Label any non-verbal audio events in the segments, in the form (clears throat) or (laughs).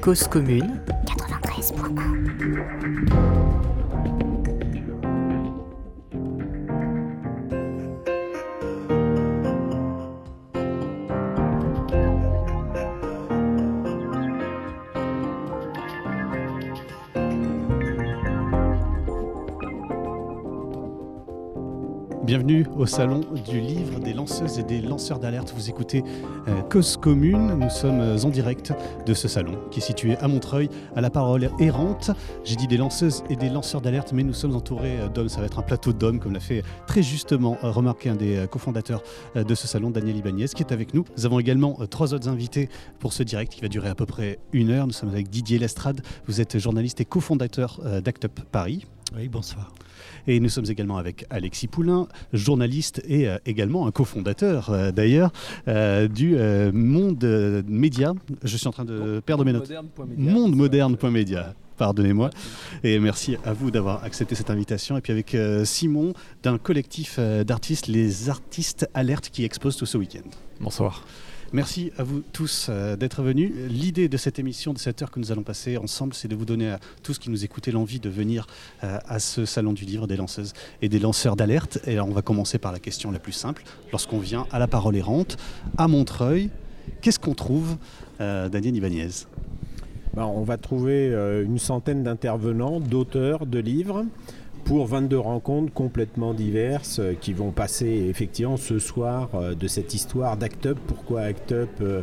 Cause commune. 93.1 au salon du livre des lanceuses et des lanceurs d'alerte. Vous écoutez euh, Cause Commune. Nous sommes euh, en direct de ce salon qui est situé à Montreuil, à la parole errante. J'ai dit des lanceuses et des lanceurs d'alerte, mais nous sommes entourés euh, d'hommes. Ça va être un plateau d'hommes, comme l'a fait très justement remarquer un des cofondateurs de ce salon, Daniel Ibanez, qui est avec nous. Nous avons également trois autres invités pour ce direct qui va durer à peu près une heure. Nous sommes avec Didier Lestrade. Vous êtes journaliste et cofondateur d'Act Up Paris. Oui, bonsoir. Et nous sommes également avec Alexis Poulain, journaliste et euh, également un cofondateur euh, d'ailleurs euh, du Monde Média. Je suis en train de perdre mes notes. Monde Moderne.media pardonnez-moi. Et merci à vous d'avoir accepté cette invitation. Et puis avec Simon d'un collectif d'artistes, les artistes alertes qui exposent tout ce week-end. Bonsoir. Merci à vous tous euh, d'être venus. L'idée de cette émission, de cette heure que nous allons passer ensemble, c'est de vous donner à tous qui nous écoutez l'envie de venir euh, à ce salon du livre des lanceuses et des lanceurs d'alerte. Et on va commencer par la question la plus simple. Lorsqu'on vient à la parole errante, à Montreuil, qu'est-ce qu'on trouve, euh, Daniel Ibanez? Ben, On va trouver une centaine d'intervenants, d'auteurs de livres pour 22 rencontres complètement diverses euh, qui vont passer effectivement ce soir euh, de cette histoire d'Act Up. Pourquoi Act Up euh,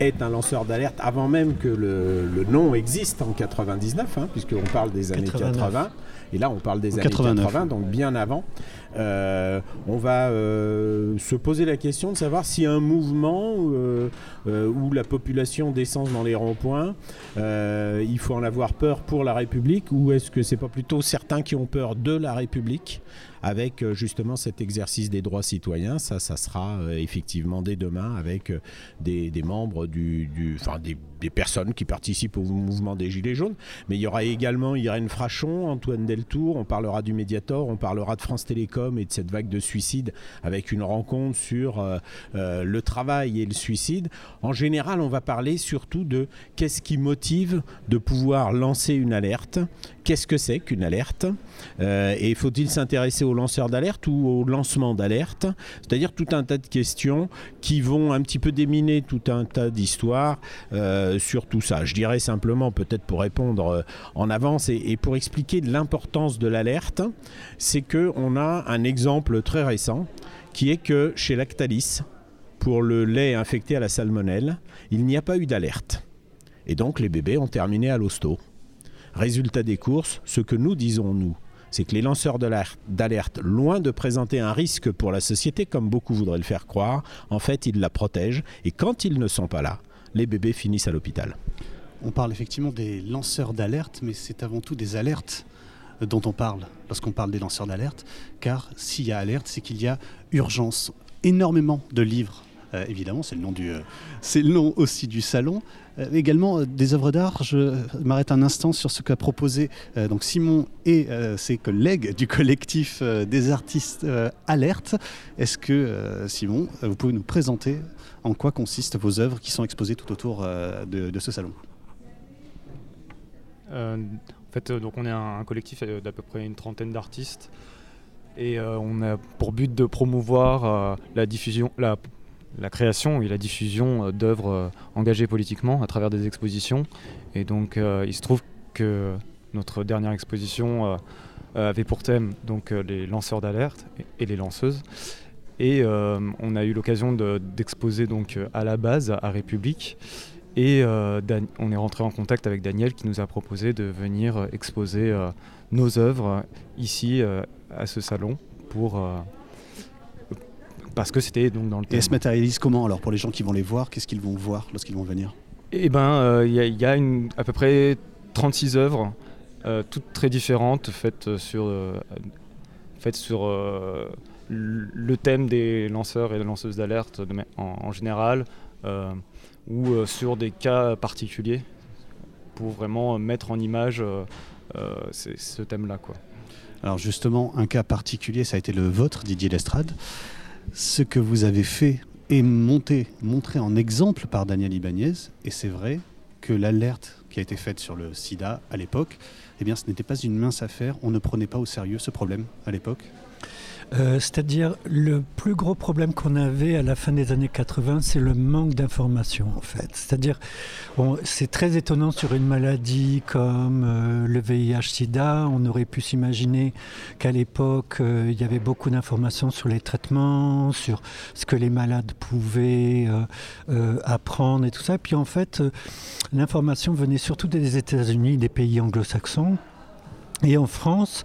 est un lanceur d'alerte avant même que le, nom existe en 99, hein, puisqu'on parle des années 80. Et là, on parle des années 80, donc bien avant. Euh, on va euh, se poser la question de savoir si un mouvement euh, où la population descend dans les ronds-points, il faut en avoir peur pour la République, ou est-ce que c'est pas plutôt certains qui ont peur de la République avec euh, justement cet exercice des droits citoyens. Ça, ça sera euh, effectivement dès demain avec euh, des, membres du, enfin des, personnes qui participent au mouvement des Gilets jaunes. Mais il y aura également Irène Frachon, Antoine Deltour. On parlera du Mediator, on parlera de France Télécom et de cette vague de suicides avec une rencontre sur le travail et le suicide. En général, on va parler surtout de qu'est-ce qui motive de pouvoir lancer une alerte, qu'est-ce que c'est qu'une alerte? Et faut-il s'intéresser aux lanceurs d'alerte ou au lancement d'alerte C'est-à-dire tout un tas de questions qui vont un petit peu déminer tout un tas d'histoires euh, sur tout ça. Je dirais simplement, peut-être pour répondre euh, en avance et, pour expliquer l'importance de l'alerte, c'est qu'on a un exemple très récent qui est que chez Lactalis, pour le lait infecté à la salmonelle, il n'y a pas eu d'alerte. Et donc les bébés ont terminé à l'hosto. Résultat des courses, ce que nous disons, nous, c'est que les lanceurs d'alerte, loin de présenter un risque pour la société, comme beaucoup voudraient le faire croire, en fait, ils la protègent. Et quand ils ne sont pas là, les bébés finissent à l'hôpital. On parle effectivement des lanceurs d'alerte, mais c'est avant tout des alertes dont on parle lorsqu'on parle des lanceurs d'alerte, car s'il y a alerte, c'est qu'il y a urgence. Énormément de livres euh, évidemment, c'est le nom euh, le nom aussi du salon. Euh, également des œuvres d'art. Je m'arrête un instant sur ce qu'a proposé donc Simon et ses collègues du collectif des artistes Alerte. Est-ce que Simon, vous pouvez nous présenter en quoi consistent vos œuvres qui sont exposées tout autour de, ce salon? En fait, donc on est un, collectif d'à peu près une trentaine d'artistes et on a pour but de promouvoir la diffusion, la la création et la diffusion euh, d'œuvres euh, engagées politiquement à travers des expositions. Et donc euh, il se trouve que notre dernière exposition avait pour thème donc les lanceurs d'alerte et, les lanceuses. Et on a eu l'occasion d'exposer donc à la base à République. Et on est rentré en contact avec Daniel qui nous a proposé de venir exposer nos œuvres ici à ce salon pour parce que c'était donc dans le thème. Et se matérialise comment alors pour les gens qui vont les voir Qu'est-ce qu'ils vont voir lorsqu'ils vont venir? Eh ben, il euh, y, a, une, à peu près 36 œuvres, euh, toutes très différentes, faites sur, euh, faites sur le thème des lanceurs et des lanceuses d'alerte en, général, ou sur des cas particuliers, pour vraiment mettre en image ce thème-là. Alors justement, un cas particulier, ça a été le vôtre, Didier Lestrade ce que vous avez fait est monté, montré en exemple par Daniel Ibanez. Et c'est vrai que l'alerte qui a été faite sur le sida à l'époque, eh bien, ce n'était pas une mince affaire. On ne prenait pas au sérieux ce problème à l'époque. Euh, c'est-à-dire le plus gros problème qu'on avait à la fin des années 80, c'est le manque d'information en fait. C'est-à-dire, c'est très étonnant sur une maladie comme euh, le VIH/SIDA, on aurait pu s'imaginer qu'à l'époque euh, il y avait beaucoup d'informations sur les traitements, sur ce que les malades pouvaient apprendre et tout ça. Puis en fait, l'information venait surtout des États-Unis, des pays anglo-saxons. Et en France,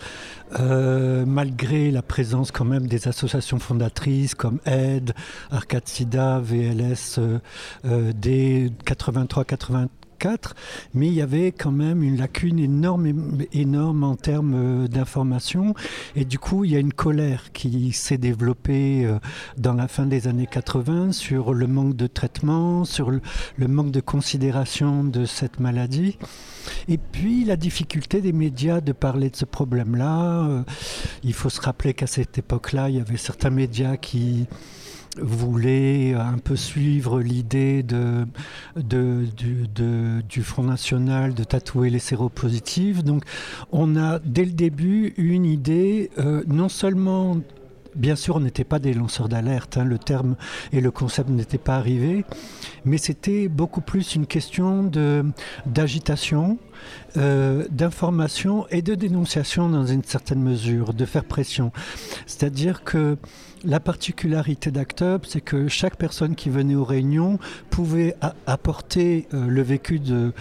euh, malgré la présence quand même des associations fondatrices comme AID, Arcade Sida, VLS, euh, euh, d 83-84, mais il y avait quand même une lacune énorme, énorme en termes euh, d'information. Et du coup, il y a une colère qui s'est développée euh, dans la fin des années 80 sur le manque de traitement, sur le, manque de considération de cette maladie. Et puis la difficulté des médias de parler de ce problème-là. Euh, il faut se rappeler qu'à cette époque-là, il y avait certains médias qui voulait un peu suivre l'idée de, du Front National de tatouer les séropositifs. Donc on a dès le début une idée euh, non seulement Bien sûr, on n'était pas des lanceurs d'alerte, hein, le terme et le concept n'étaient pas arrivés, mais c'était beaucoup plus une question d'agitation, euh, d'information et de dénonciation dans une certaine mesure, de faire pression. C'est-à-dire que la particularité d'Actub, c'est que chaque personne qui venait aux réunions pouvait apporter euh, le vécu de,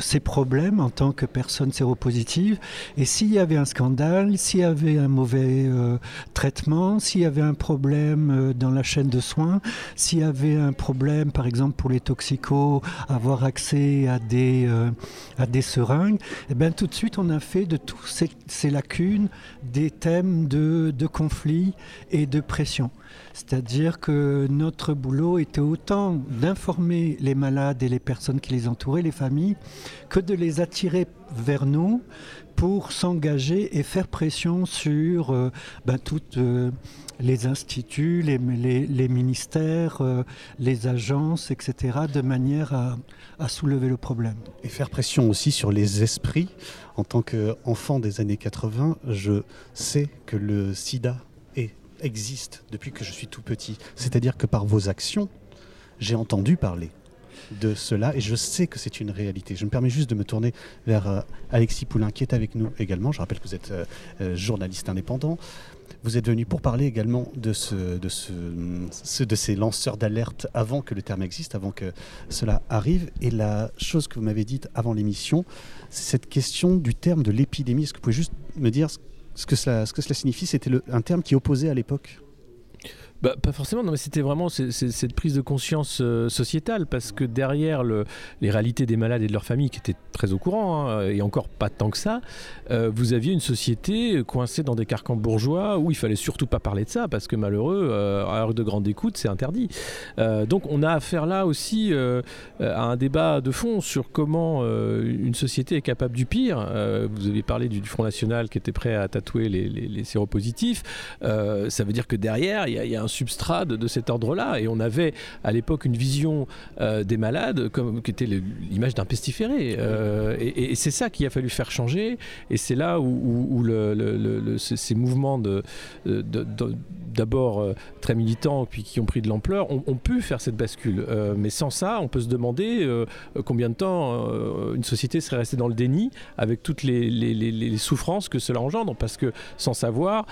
ses problèmes en tant que personne séropositive. Et s'il y avait un scandale, s'il y avait un mauvais euh, traitement, s'il y avait un problème euh, dans la chaîne de soins, s'il y avait un problème, par exemple pour les toxicos, avoir accès à des, seringues, et eh bien tout de suite on a fait de tous ces, lacunes des thèmes de, de et de pression. C'est-à-dire que notre boulot était autant d'informer les malades et les personnes qui les entouraient, les familles, que de les attirer vers nous pour s'engager et faire pression sur euh, ben, euh, les instituts, les, les, ministères, euh, les agences, etc., de manière à, à, soulever le problème. Et faire pression aussi sur les esprits. En tant qu'enfant des années 80, je sais que le sida existe depuis que je suis tout petit. C'est-à-dire que par vos actions, j'ai entendu parler de cela et je sais que c'est une réalité. Je me permets juste de me tourner vers euh, Alexis Poulain qui est avec nous également. Je rappelle que vous êtes euh, euh, journaliste indépendant. Vous êtes venu pour parler également de, ce, de, de ces lanceurs d'alerte avant que le terme existe, avant que cela arrive. Et la chose que vous m'avez dite avant l'émission, c'est cette question du terme de l'épidémie. Est-ce que vous pouvez juste me dire ce que cela, signifie, c'était un terme qui opposait à l'époque bah, pas forcément, non, mais c'était vraiment cette prise de conscience euh, sociétale, parce que derrière le, les réalités des malades et de leurs familles, qui étaient très au courant, hein, et encore pas tant que ça, euh, vous aviez une société coincée dans des carcans bourgeois où il fallait surtout pas parler de ça, parce que malheureux, euh, à l'heure de grande écoute, c'est interdit. donc on a affaire là aussi à un débat de fond sur comment une société est capable du pire. vous avez parlé du, Front National qui était prêt à tatouer les, les, séropositifs. ça veut dire que derrière, il y, y, a un substrat de, cet ordre-là. Et on avait à l'époque une vision euh, des malades comme qui était l'image d'un pestiféré. Euh, et, c'est ça qu'il a fallu faire changer. Et c'est là où, le, ces mouvements de, d'abord euh, très militants puis qui ont pris de l'ampleur ont, pu faire cette bascule. mais sans ça, on peut se demander combien de temps une société serait restée dans le déni avec toutes les, les, souffrances que cela engendre. Parce que sans savoir,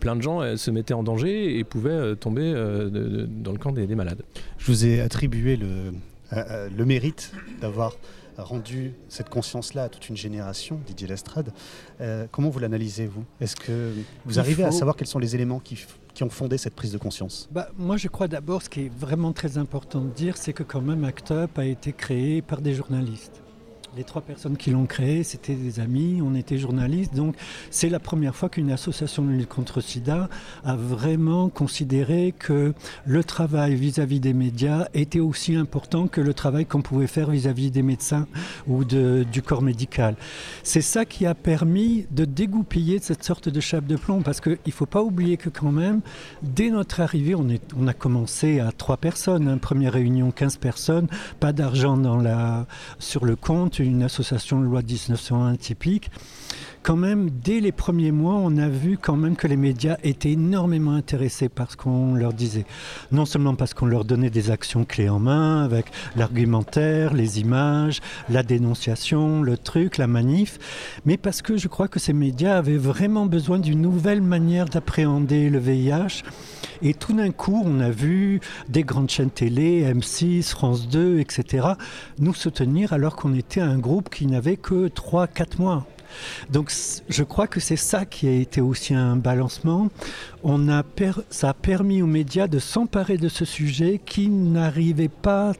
plein de gens se mettaient en danger et pouvaient tomber euh, dans le camp des, malades. Je vous ai attribué le, euh, euh, le mérite d'avoir rendu cette conscience-là à toute une génération, Didier Lestrade. comment vous l'analysez, vous? Est-ce que vous arrivez à savoir quels sont les éléments qui, qui ont fondé cette prise de conscience? Bah, Moi, je crois d'abord, ce qui est vraiment très important de dire, c'est que quand même ACT UP a été créé par des journalistes. Les trois personnes qui l'ont créé, c'était des amis, on était journalistes. Donc c'est la première fois qu'une association de lutte contre sida a vraiment considéré que le travail vis-à-vis des médias était aussi important que le travail qu'on pouvait faire vis-à-vis des médecins ou du corps médical. C'est ça qui a permis de dégoupiller cette sorte de chape de plomb parce qu'il ne faut pas oublier que quand même, dès notre arrivée, on a commencé à trois personnes, hein, première réunion 15 personnes, pas d'argent sur le compte, une association de loi 1901 typique. Quand même, dès les premiers mois, on a vu quand même que les médias étaient énormément intéressés par ce qu'on leur disait. Non seulement parce qu'on leur donnait des actions clés en main, avec l'argumentaire, les images, la dénonciation, le truc, la manif, mais parce que je crois que ces médias avaient vraiment besoin d'une nouvelle manière d'appréhender le VIH. Et tout d'un coup, on a vu des grandes chaînes télé, M6, France 2, etc., nous soutenir alors qu'on était un groupe qui n'avait que 3-4 mois. Donc je crois que c'est ça qui a été aussi un balancement. On a ça a permis aux médias de s'emparer de ce sujet qui n'arrivait pas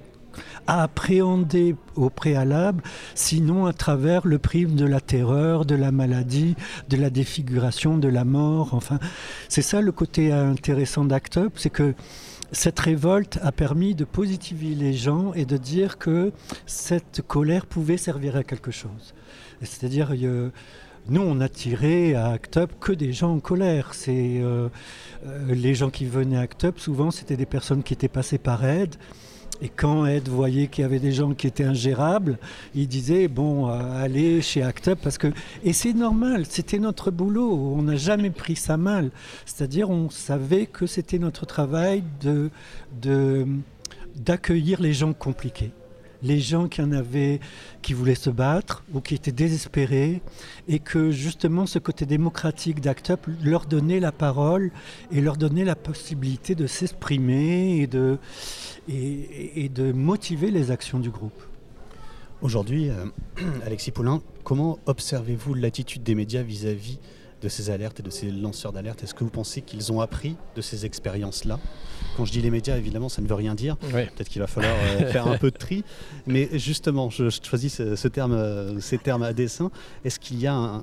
à appréhender au préalable, sinon à travers le prisme de la terreur, de la maladie, de la défiguration, de la mort. Enfin, c'est ça le côté intéressant d'Act Up, c'est que cette révolte a permis de positiver les gens et de dire que cette colère pouvait servir à quelque chose. C'est-à-dire, nous, on a à Act Up que des gens en colère. C'est euh, euh, les gens qui venaient à Act Up, souvent, c'était des personnes qui étaient passées par aide. Et quand Ed voyait qu'il y avait des gens qui étaient ingérables, il disait bon, euh, allez chez Act parce que et c'est normal, c'était notre boulot, on n'a jamais pris ça mal. C'est-à-dire on savait que c'était notre travail d'accueillir les gens compliqués les gens qui en avaient, qui voulaient se battre ou qui étaient désespérés, et que justement ce côté démocratique d'Act Up leur donnait la parole et leur donnait la possibilité de s'exprimer et de, motiver les actions du groupe. Aujourd'hui, euh, (clears throat) Alexis Poulain, comment observez-vous l'attitude des médias vis-à-vis de ces alertes et de ces lanceurs d'alerte Est-ce que vous pensez qu'ils ont appris de ces expériences-là? Quand je dis les médias, évidemment, ça ne veut rien dire. Peut-être qu'il va falloir euh, (laughs) faire un peu de tri. Mais justement, je, choisis ce, terme, euh, ces termes à dessein. Est-ce qu'il y a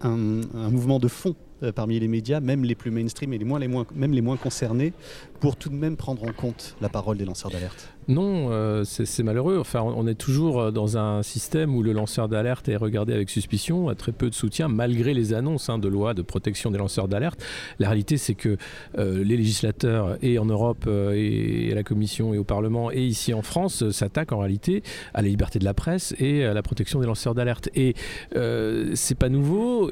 un mouvement de fond euh, parmi les médias, même les plus mainstream et les moins, les moins, même les moins concernés, pour tout de même prendre en compte la parole des lanceurs d'alerte Non, euh, c'est malheureux. Enfin, on est toujours euh, dans un système où le lanceur d'alerte est regardé avec suspicion, a très peu de soutien, malgré les annonces hein, de loi de protection des lanceurs d'alerte. La réalité, c'est que les législateurs, et en Europe, et à la Commission, et au Parlement, et ici en France, s'attaquent en réalité à la liberté de la presse et à la protection des lanceurs d'alerte. Et c'est pas nouveau.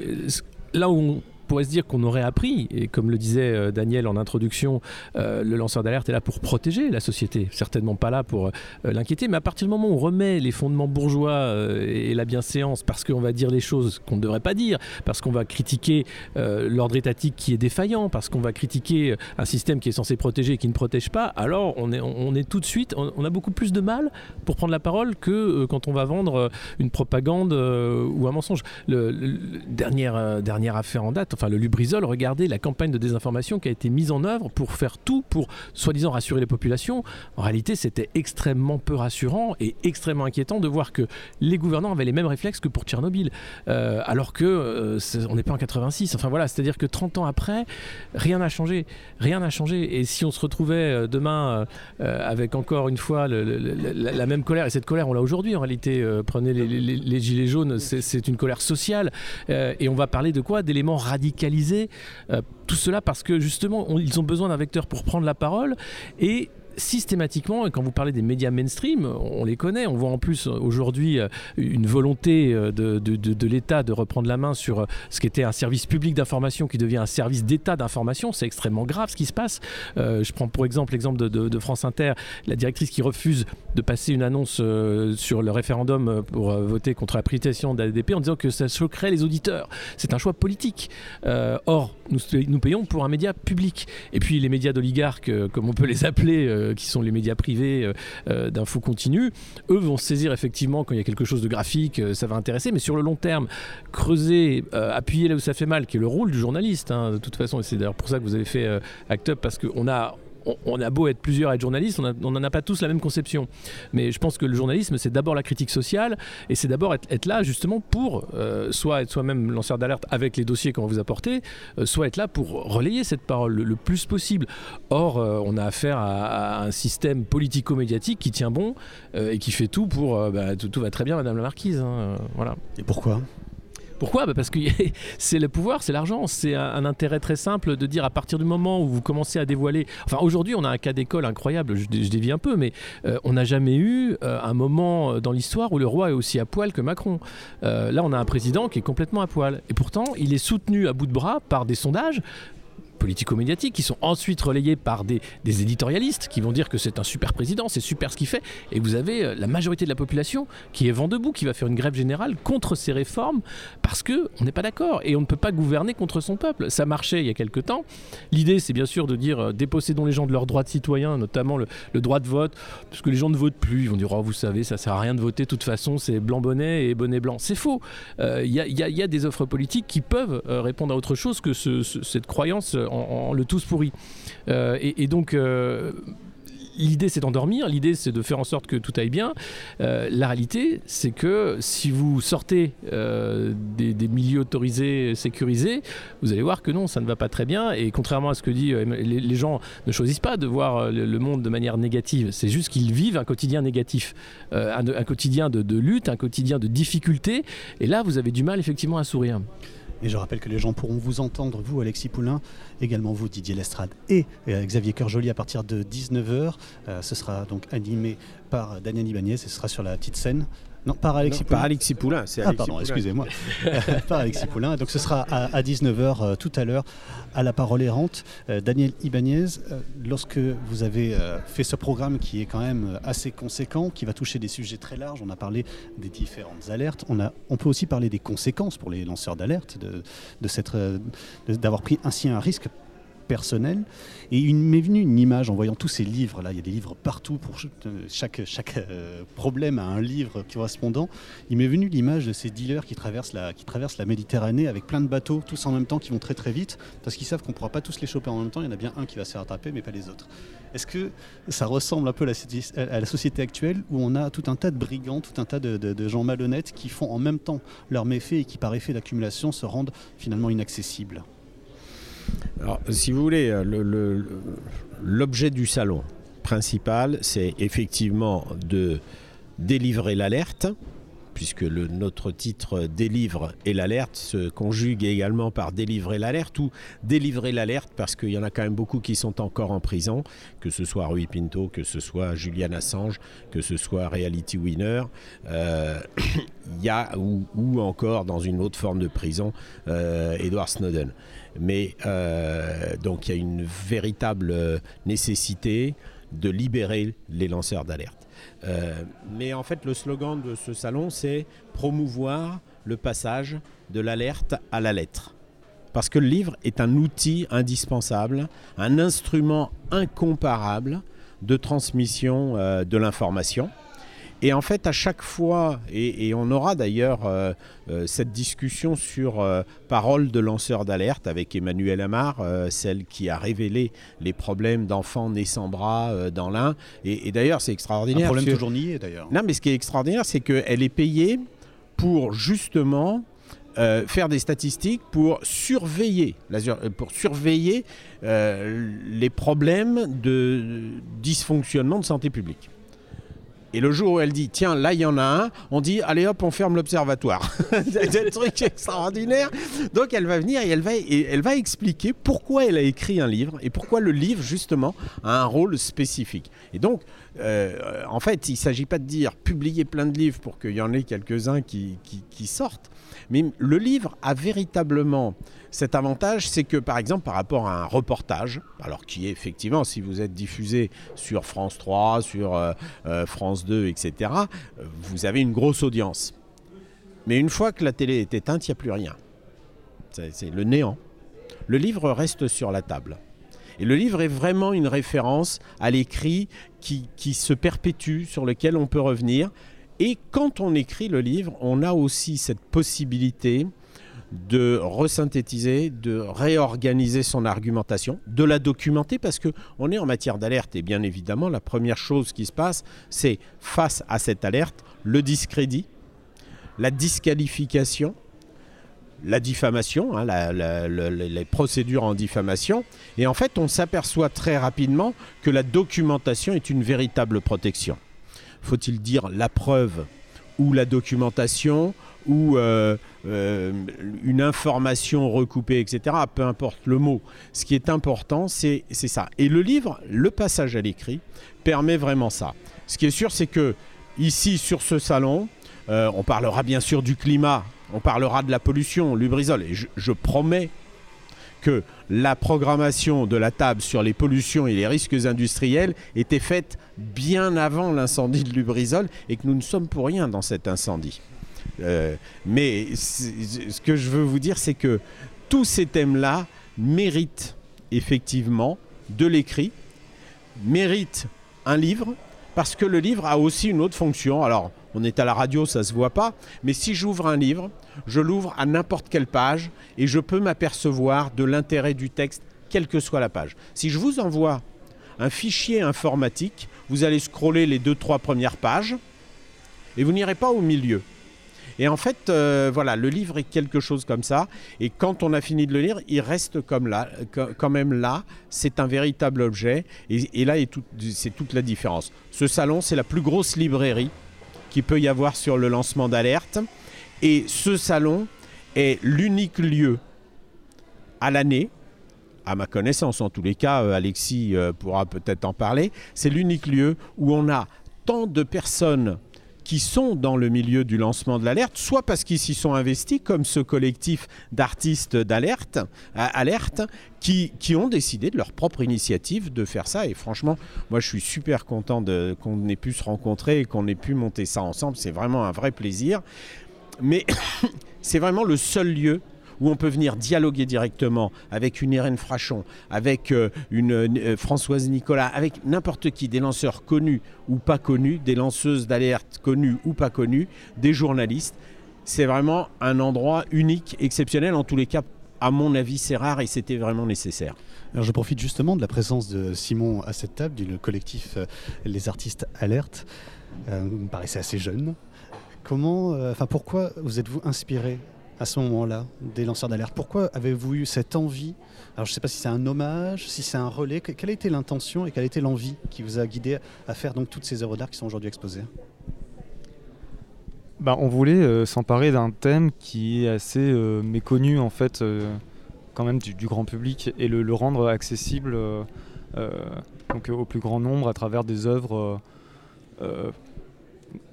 Là où on pourrait se dire qu'on aurait appris, et comme le disait euh, Daniel en introduction, euh, le lanceur d'alerte est là pour protéger la société, certainement pas là pour euh, l'inquiéter, mais à partir du moment où on remet les fondements bourgeois et la bienséance, parce qu'on va dire les choses qu'on ne devrait pas dire, parce qu'on va critiquer l'ordre étatique qui est défaillant, parce qu'on va critiquer un système qui est censé protéger et qui ne protège pas, alors on est, on est tout de suite, on, a beaucoup plus de mal pour prendre la parole que quand on va vendre une propagande ou un mensonge. Dernière, dernière affaire en date, enfin le Lubrizol, regardez la campagne de désinformation qui a été mise en œuvre pour faire tout pour soi-disant rassurer les populations. En réalité, c'était extrêmement peu rassurant et extrêmement inquiétant de voir que les gouvernants avaient les mêmes réflexes que pour Tchernobyl, euh, alors que euh, on n'est pas en 86. Enfin voilà, c'est-à-dire que 30 ans après, rien n'a changé, rien n'a changé. Et si on se retrouvait euh, demain avec encore une fois la, même colère, et cette colère on l'a aujourd'hui en réalité, prenez les, les, gilets jaunes, c'est une colère sociale, et on va parler de quoi? D'éléments radicaux Euh, tout cela parce que justement, ils ont besoin d'un vecteur pour prendre la parole et systématiquement, et quand vous parlez des médias mainstream, on les connaît, on voit en plus aujourd'hui euh, une volonté euh, de, l'État de reprendre la main sur euh, ce qui était un service public d'information qui devient un service d'État d'information. C'est extrêmement grave ce qui se passe. je prends pour exemple l'exemple de, France Inter, la directrice qui refuse de passer une annonce sur le référendum pour voter contre la privatisation d'ADP en disant que ça choquerait les auditeurs. C'est un choix politique. or, nous, nous payons pour un média public. Et puis les médias d'oligarques, comme on peut les appeler, euh, qui sont les médias privés euh, euh, d'infos continues, eux vont saisir effectivement quand il y a quelque chose de graphique, ça va intéresser, mais sur le long terme, creuser, appuyer là où ça fait mal, qui est le rôle du journaliste, hein, de toute façon, et c'est d'ailleurs pour ça que vous avez fait Act Up, parce qu'on a on, a beau être plusieurs à être journalistes, on n'en a pas tous la même conception. Mais je pense que le journalisme, c'est d'abord la critique sociale et c'est d'abord être, là justement pour euh, soit être soi-même lanceur d'alerte avec les dossiers qu'on vous apporter, euh, soit être là pour relayer cette parole le, plus possible. Or, euh, on a affaire à, un système politico-médiatique qui tient bon et qui fait tout pour. Bah, tout, va très bien, Madame la Marquise. Hein, voilà. Et pourquoi? Pourquoi? Bah, Parce que (laughs) c'est le pouvoir, c'est l'argent. C'est un, intérêt très simple de dire à partir du moment où vous commencez à dévoiler. Enfin, aujourd'hui, on a un cas d'école incroyable, je, dévie un peu, mais euh, on n'a jamais eu euh, un moment euh, dans l'histoire où le roi est aussi à poil que Macron. là, on a un président qui est complètement à poil. Et pourtant, il est soutenu à bout de bras par des sondages politico-médiatiques qui sont ensuite relayés par des, éditorialistes qui vont dire que c'est un super président, c'est super ce qu'il fait. Et vous avez euh, la majorité de la population qui est vent debout, qui va faire une grève générale contre ces réformes parce qu'on n'est pas d'accord et on ne peut pas gouverner contre son peuple. Ça marchait il y a quelque temps. L'idée, c'est bien sûr de dire euh, dépossédons les gens de leurs droits de citoyen, notamment le, droit de vote, parce que les gens ne votent plus. Ils vont dire oh, vous savez, ça sert à rien de voter, de toute façon, c'est blanc-bonnet et bonnet blanc. C'est faux. Euh, il y, a des offres politiques qui peuvent répondre à autre chose que cette croyance en, le tous pourri. Euh, et, donc euh, l'idée c'est d'endormir, l'idée c'est de faire en sorte que tout aille bien. Euh, la réalité c'est que si vous sortez des, milieux autorisés, sécurisés, vous allez voir que non, ça ne va pas très bien. Et contrairement à ce que dit, les, gens ne choisissent pas de voir le, monde de manière négative. C'est juste qu'ils vivent un quotidien négatif, un, quotidien de, de lutte, un quotidien de difficulté. Et là, vous avez du mal effectivement à sourire. Et je rappelle que les gens pourront vous entendre, vous Alexis Poulain, également vous Didier Lestrade et euh, Xavier Coeur-Joly à partir de 19h. Euh, ce sera donc animé par Daniel Ibanez et ce sera sur la petite scène non, par Alexis Poulain. Par Alexis Poulain, c'est Ah, pardon, excusez-moi. (laughs) (laughs) par Alexis Poulain. Donc ce sera à, 19h euh, tout à l'heure à la parole errante. Euh, Daniel Ibanez, euh, lorsque vous avez fait ce programme qui est quand même assez conséquent, qui va toucher des sujets très larges, on a parlé des différentes alertes, on, a, on peut aussi parler des conséquences pour les lanceurs d'alerte, de, d'avoir pris ainsi un risque personnel. Et il m'est venu une image en voyant tous ces livres là. Il y a des livres partout pour chaque chaque euh, problème a un livre correspondant. Il m'est venu l'image de ces dealers qui traversent la Méditerranée avec plein de bateaux tous en même temps qui vont très très vite parce qu'ils savent qu'on pourra pas tous les choper en même temps. Il y en a bien un qui va se faire attraper mais pas les autres. Est-ce que ça ressemble un peu à la, société actuelle où on a tout un tas de brigands, tout un tas de gens malhonnêtes qui font en même temps leurs méfaits et qui par effet d'accumulation se rendent finalement inaccessibles? Si vous voulez, euh, l'objet du salon principal, c'est effectivement de délivrer l'alerte, puisque notre titre délivre et l'alerte se conjugue également par délivrer l'alerte ou délivrer l'alerte parce qu'il y en a quand même beaucoup qui sont encore en prison, que ce soit Rui Pinto, que ce soit Julian Assange, que ce soit Reality Winner, euh, (coughs) y a, ou, encore dans une autre forme de prison, euh, Edward Snowden. Mais euh, donc il y a une véritable nécessité de libérer les lanceurs d'alerte. Euh, mais en fait, le slogan de ce salon, c'est promouvoir le passage de l'alerte à la lettre. Parce que le livre est un outil indispensable, un instrument incomparable de transmission euh, de l'information. Et en fait, à chaque fois, et, on aura d'ailleurs euh, euh, cette discussion sur euh, Parole de lanceur d'alerte avec Emmanuel Amar, celle qui a révélé les problèmes d'enfants nés sans bras dans l'Ain. Et, d'ailleurs, c'est extraordinaire. Un problème toujours nié d'ailleurs. Non, mais ce qui est extraordinaire, c'est qu'elle est payée pour justement faire des statistiques pour surveiller, pour surveiller les problèmes de dysfonctionnement de santé publique. Et le jour où elle dit, tiens, là, il y en a un, on dit, allez hop, on ferme l'observatoire. (laughs) c'est un truc extraordinaire. Donc, elle va venir et elle va, elle va expliquer pourquoi elle a écrit un livre et pourquoi le livre, justement, a un rôle spécifique. Et donc, euh, en fait, il ne s'agit pas de dire publier plein de livres pour qu'il y en ait quelques-uns qui, qui sortent, mais le livre a véritablement cet avantage, c'est que par exemple par rapport à un reportage, alors qui est effectivement, si vous êtes diffusé sur France 3, sur euh, euh, France 2, etc., vous avez une grosse audience. Mais une fois que la télé est éteinte, il n'y a plus rien. C'est le néant. Le livre reste sur la table. Et le livre est vraiment une référence à l'écrit qui, se perpétue, sur lequel on peut revenir. Et quand on écrit le livre, on a aussi cette possibilité de resynthétiser, de réorganiser son argumentation, de la documenter parce que on est en matière d'alerte et bien évidemment la première chose qui se passe, c'est face à cette alerte, le discrédit, la disqualification, la diffamation, hein, les procédures en diffamation. Et en fait, on s'aperçoit très rapidement que la documentation est une véritable protection. Faut-il dire la preuve ou la documentation ou euh, euh, une information recoupée, etc. Peu importe le mot. Ce qui est important, c'est ça. Et le livre, le passage à l'écrit, permet vraiment ça. Ce qui est sûr, c'est que ici, sur ce salon, euh, on parlera bien sûr du climat, on parlera de la pollution, Lubrizol. Et je, promets que la programmation de la table sur les pollutions et les risques industriels était faite bien avant l'incendie de Lubrizol et que nous ne sommes pour rien dans cet incendie. Euh, mais ce que je veux vous dire, c'est que tous ces thèmes-là méritent effectivement de l'écrit, méritent un livre, parce que le livre a aussi une autre fonction. Alors, on est à la radio, ça ne se voit pas, mais si j'ouvre un livre, je l'ouvre à n'importe quelle page et je peux m'apercevoir de l'intérêt du texte, quelle que soit la page. Si je vous envoie un fichier informatique, vous allez scroller les deux, trois premières pages et vous n'irez pas au milieu. Et en fait, euh, voilà, le livre est quelque chose comme ça. Et quand on a fini de le lire, il reste comme là, quand même là. C'est un véritable objet. Et, là, c'est toute la différence. Ce salon, c'est la plus grosse librairie qu'il peut y avoir sur le lancement d'alerte. Et ce salon est l'unique lieu à l'année à ma connaissance, en tous les cas, euh, Alexis euh, pourra peut-être en parler, c'est l'unique lieu où on a tant de personnes qui sont dans le milieu du lancement de l'alerte, soit parce qu'ils s'y sont investis, comme ce collectif d'artistes d'alerte, alerte, qui, qui, ont décidé de leur propre initiative de faire ça. Et franchement, moi, je suis super content qu'on ait pu se rencontrer et qu'on ait pu monter ça ensemble. C'est vraiment un vrai plaisir. Mais (coughs) c'est vraiment le seul lieu où on peut venir dialoguer directement avec une Irène Frachon, avec euh, une euh, Françoise Nicolas, avec n'importe qui, des lanceurs connus ou pas connus, des lanceuses d'alerte connues ou pas connues, des journalistes. C'est vraiment un endroit unique, exceptionnel. En tous les cas, à mon avis, c'est rare et c'était vraiment nécessaire. Alors je profite justement de la présence de Simon à cette table, du collectif euh, Les Artistes Alerte. vous me paraissez assez jeune. Comment, enfin pourquoi vous êtes-vous inspiré à ce moment-là des lanceurs d'alerte. Pourquoi avez-vous eu cette envie? Alors je ne sais pas si c'est un hommage, si c'est un relais. Quelle a été l'intention et quelle a été l'envie qui vous a guidé à faire donc toutes ces œuvres d'art qui sont aujourd'hui exposées? Bah, on voulait euh, s'emparer d'un thème qui est assez euh, méconnu en fait euh, quand même du, grand public et le, rendre accessible donc, au plus grand nombre à travers des œuvres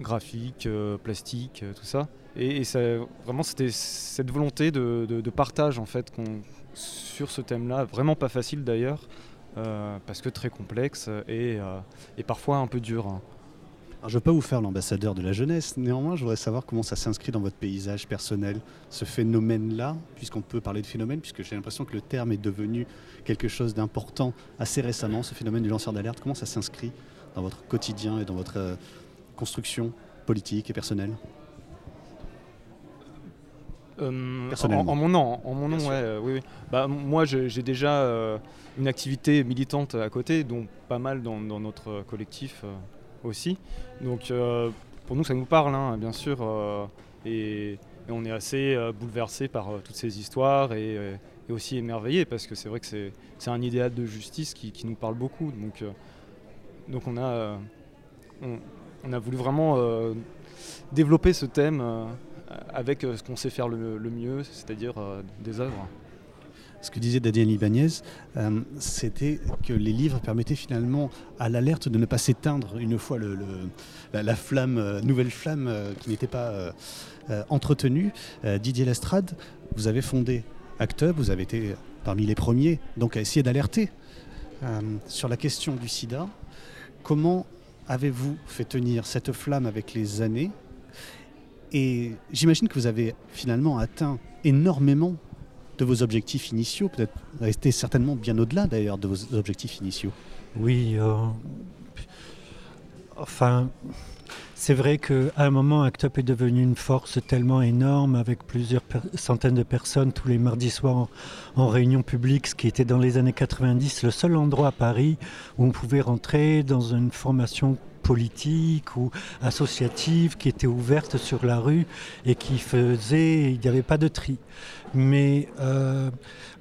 graphiques, plastiques, tout ça. Et, vraiment, c'était cette volonté de, partage en fait sur ce thème-là, vraiment pas facile d'ailleurs, euh, parce que très complexe et, euh, parfois un peu dur. Hein. Je ne veux pas vous faire l'ambassadeur de la jeunesse, néanmoins, je voudrais savoir comment ça s'inscrit dans votre paysage personnel, ce phénomène-là, puisqu'on peut parler de phénomène, puisque j'ai l'impression que le terme est devenu quelque chose d'important assez récemment, ce phénomène du lanceur d'alerte. Comment ça s'inscrit dans votre quotidien et dans votre euh, construction politique et personnelle euh, en, mon nom, en mon nom, ouais, euh, oui, Bah, moi, j'ai déjà euh, une activité militante à côté, donc pas mal dans, notre collectif aussi. Donc, pour nous, ça nous parle, hein, bien sûr, et, on est assez bouleversé par toutes ces histoires et, aussi émerveillé parce que c'est vrai que c'est un idéal de justice qui, nous parle beaucoup. Donc, donc on a, on a voulu vraiment développer ce thème avec euh, ce qu'on sait faire le, mieux, c'est-à-dire euh, des œuvres. Ce que disait Daniel Ibanez, euh, c'était que les livres permettaient finalement à l'alerte de ne pas s'éteindre une fois la, flamme, nouvelle flamme qui n'était pas entretenue. Didier Lestrade, vous avez fondé ActUp, vous avez été parmi les premiers donc à essayer d'alerter sur la question du sida. Comment avez-vous fait tenir cette flamme avec les années? Et j'imagine que vous avez finalement atteint énormément de vos objectifs initiaux, peut-être resté certainement bien au-delà d'ailleurs de vos objectifs initiaux. Oui, euh, enfin, c'est vrai qu'à un moment, Act Up est devenu une force tellement énorme avec plusieurs centaines de personnes. Tous les mardis soirs en, en, réunion publique, ce qui était dans les années 90 le seul endroit à Paris où on pouvait rentrer dans une formation politique ou associative qui était ouverte sur la rue et qui faisait, il n'y avait pas de tri. Mais euh,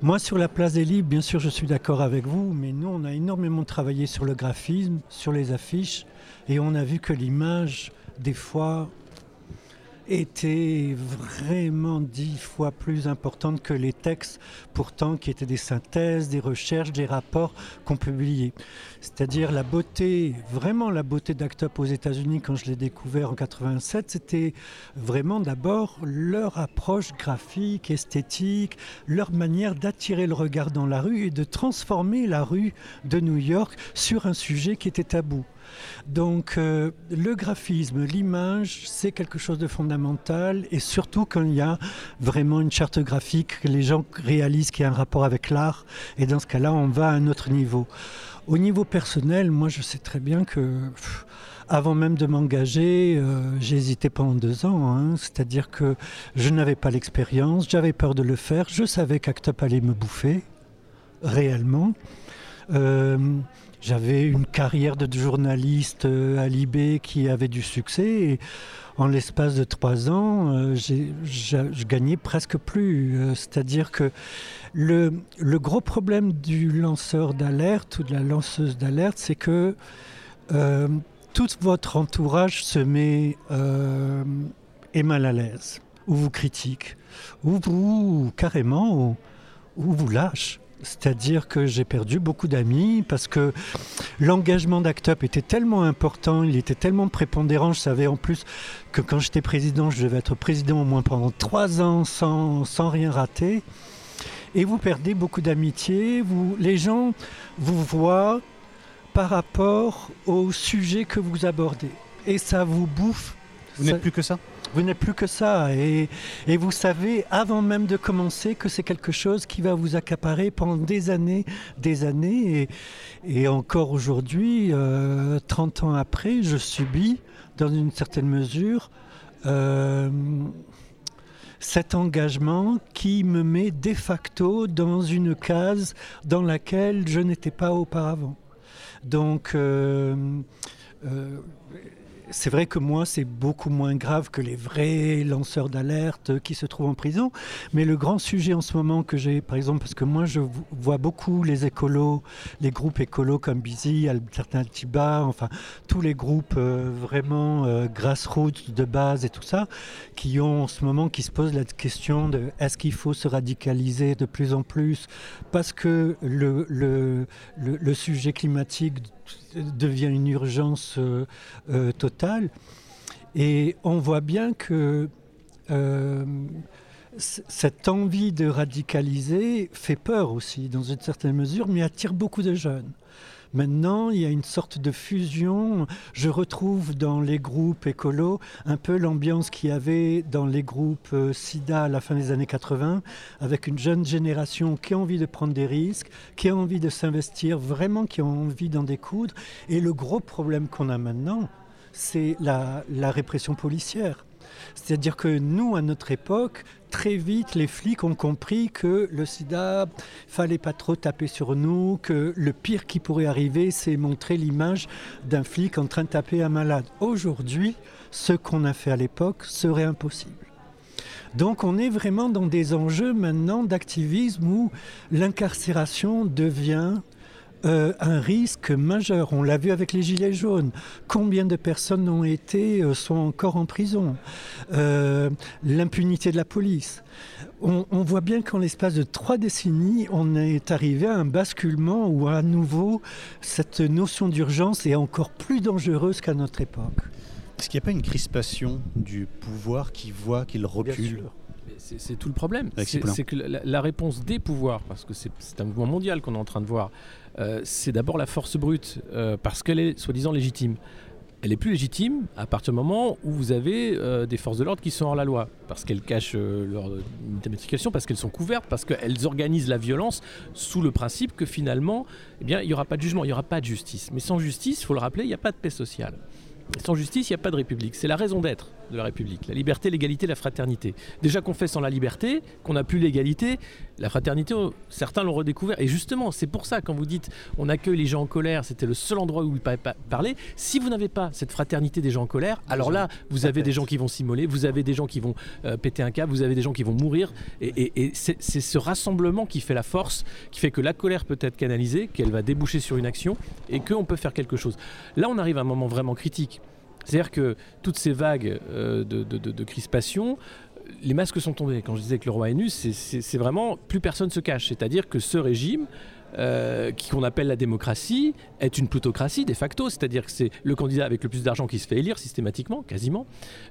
moi, sur la place des libres, bien sûr, je suis d'accord avec vous, mais nous, on a énormément travaillé sur le graphisme, sur les affiches, et on a vu que l'image, des fois, était vraiment dix fois plus importante que les textes, pourtant qui étaient des synthèses, des recherches, des rapports qu'on publiait. C'est-à-dire la beauté, vraiment la beauté d'Act Up aux États-Unis quand je l'ai découvert en 87, c'était vraiment d'abord leur approche graphique, esthétique, leur manière d'attirer le regard dans la rue et de transformer la rue de New York sur un sujet qui était tabou. Donc euh, le graphisme, l'image, c'est quelque chose de fondamental et surtout quand il y a vraiment une charte graphique, que les gens réalisent qu'il y a un rapport avec l'art et dans ce cas-là, on va à un autre niveau. Au niveau personnel, moi je sais très bien que... avant même de m'engager, euh, j'ai hésité pendant deux ans. Hein. C'est-à-dire que je n'avais pas l'expérience, j'avais peur de le faire, je savais qu'Actop allait me bouffer, réellement. Euh, j'avais une carrière de journaliste euh, à Libé qui avait du succès. Et en l'espace de trois ans, euh, je gagnais presque plus. Euh, c'est-à-dire que le, gros problème du lanceur d'alerte ou de la lanceuse d'alerte, c'est que tout votre entourage se met est mal à l'aise, ou vous critique, ou vous carrément, ou vous lâche. C'est-à-dire que j'ai perdu beaucoup d'amis parce que l'engagement d'ACTUP était tellement important, il était tellement prépondérant. Je savais en plus que quand j'étais président, je devais être président au moins pendant trois ans sans, sans rien rater. Et vous perdez beaucoup d'amitié. les gens vous voient par rapport au sujet que vous abordez. Et ça vous bouffe. Vous n'êtes plus que ça vous n'êtes plus que ça. Et, vous savez, avant même de commencer, que c'est quelque chose qui va vous accaparer pendant des années, des années. Et, encore aujourd'hui, 30 euh, ans après, je subis, dans une certaine mesure, euh, cet engagement qui me met de facto dans une case dans laquelle je n'étais pas auparavant. Donc, euh, c'est vrai que moi, c'est beaucoup moins grave que les vrais lanceurs d'alerte qui se trouvent en prison. Mais le grand sujet en ce moment que j'ai, par exemple, parce que moi, je vois beaucoup les écolos, les groupes écolos comme Busy, Alternativa, enfin, tous les groupes euh, vraiment euh, grassroots de base et tout ça, qui ont en ce moment, qui se posent la question de est-ce qu'il faut se radicaliser de plus en plus? Parce que le, le, le sujet climatique devient une urgence euh, euh, totale. Et on voit bien que euh, cette envie de radicaliser fait peur aussi, dans une certaine mesure, mais attire beaucoup de jeunes. Maintenant, il y a une sorte de fusion. Je retrouve dans les groupes écolos un peu l'ambiance qu'il y avait dans les groupes euh, SIDA à la fin des années 80, avec une jeune génération qui a envie de prendre des risques, qui a envie de s'investir, vraiment qui a envie d'en découdre. Et le gros problème qu'on a maintenant, c'est la, la répression policière. C'est-à-dire que nous, à notre époque, très vite, les flics ont compris que le sida, fallait pas trop taper sur nous, que le pire qui pourrait arriver, c'est montrer l'image d'un flic en train de taper un malade. Aujourd'hui, ce qu'on a fait à l'époque serait impossible. Donc on est vraiment dans des enjeux maintenant d'activisme où l'incarcération devient euh, un risque majeur. On l'a vu avec les Gilets jaunes. Combien de personnes ont été, euh, sont encore en prison euh, L'impunité de la police. On, voit bien qu'en l'espace de trois décennies, on est arrivé à un basculement où à nouveau cette notion d'urgence est encore plus dangereuse qu'à notre époque. Est-ce qu'il n'y a pas une crispation du pouvoir qui voit qu'il recule c'est tout le problème. C'est que la, réponse des pouvoirs, parce que c'est un mouvement mondial qu'on est en train de voir, c'est d'abord la force brute, euh, parce qu'elle est soi-disant légitime. Elle est plus légitime à partir du moment où vous avez euh, des forces de l'ordre qui sont hors la loi, parce qu'elles cachent leur métrification, parce qu'elles sont couvertes, parce qu'elles organisent la violence sous le principe que finalement, eh bien, il n'y aura pas de jugement, il n'y aura pas de justice. Mais sans justice, il faut le rappeler, il n'y a pas de paix sociale. Sans justice, il n'y a pas de République. C'est la raison d'être de la République. La liberté, l'égalité, la fraternité. Déjà qu'on fait sans la liberté, qu'on n'a plus l'égalité, la fraternité, oh, certains l'ont redécouvert. Et justement, c'est pour ça, quand vous dites on accueille les gens en colère, c'était le seul endroit où ils pouvaient parler. Si vous n'avez pas cette fraternité des gens en colère, alors là, vous avez des gens qui vont s'immoler, vous avez des gens qui vont euh, péter un câble, vous avez des gens qui vont mourir. Et, c'est ce rassemblement qui fait la force, qui fait que la colère peut être canalisée, qu'elle va déboucher sur une action et qu'on peut faire quelque chose. Là, on arrive à un moment vraiment critique. C'est-à-dire que toutes ces vagues euh, de, crispation, les masques sont tombés. Quand je disais que le roi est nu, c'est vraiment plus personne se cache. C'est-à-dire que ce régime, euh, qu'on appelle la démocratie, est une plutocratie de facto, c'est-à-dire que c'est le candidat avec le plus d'argent qui se fait élire systématiquement, quasiment,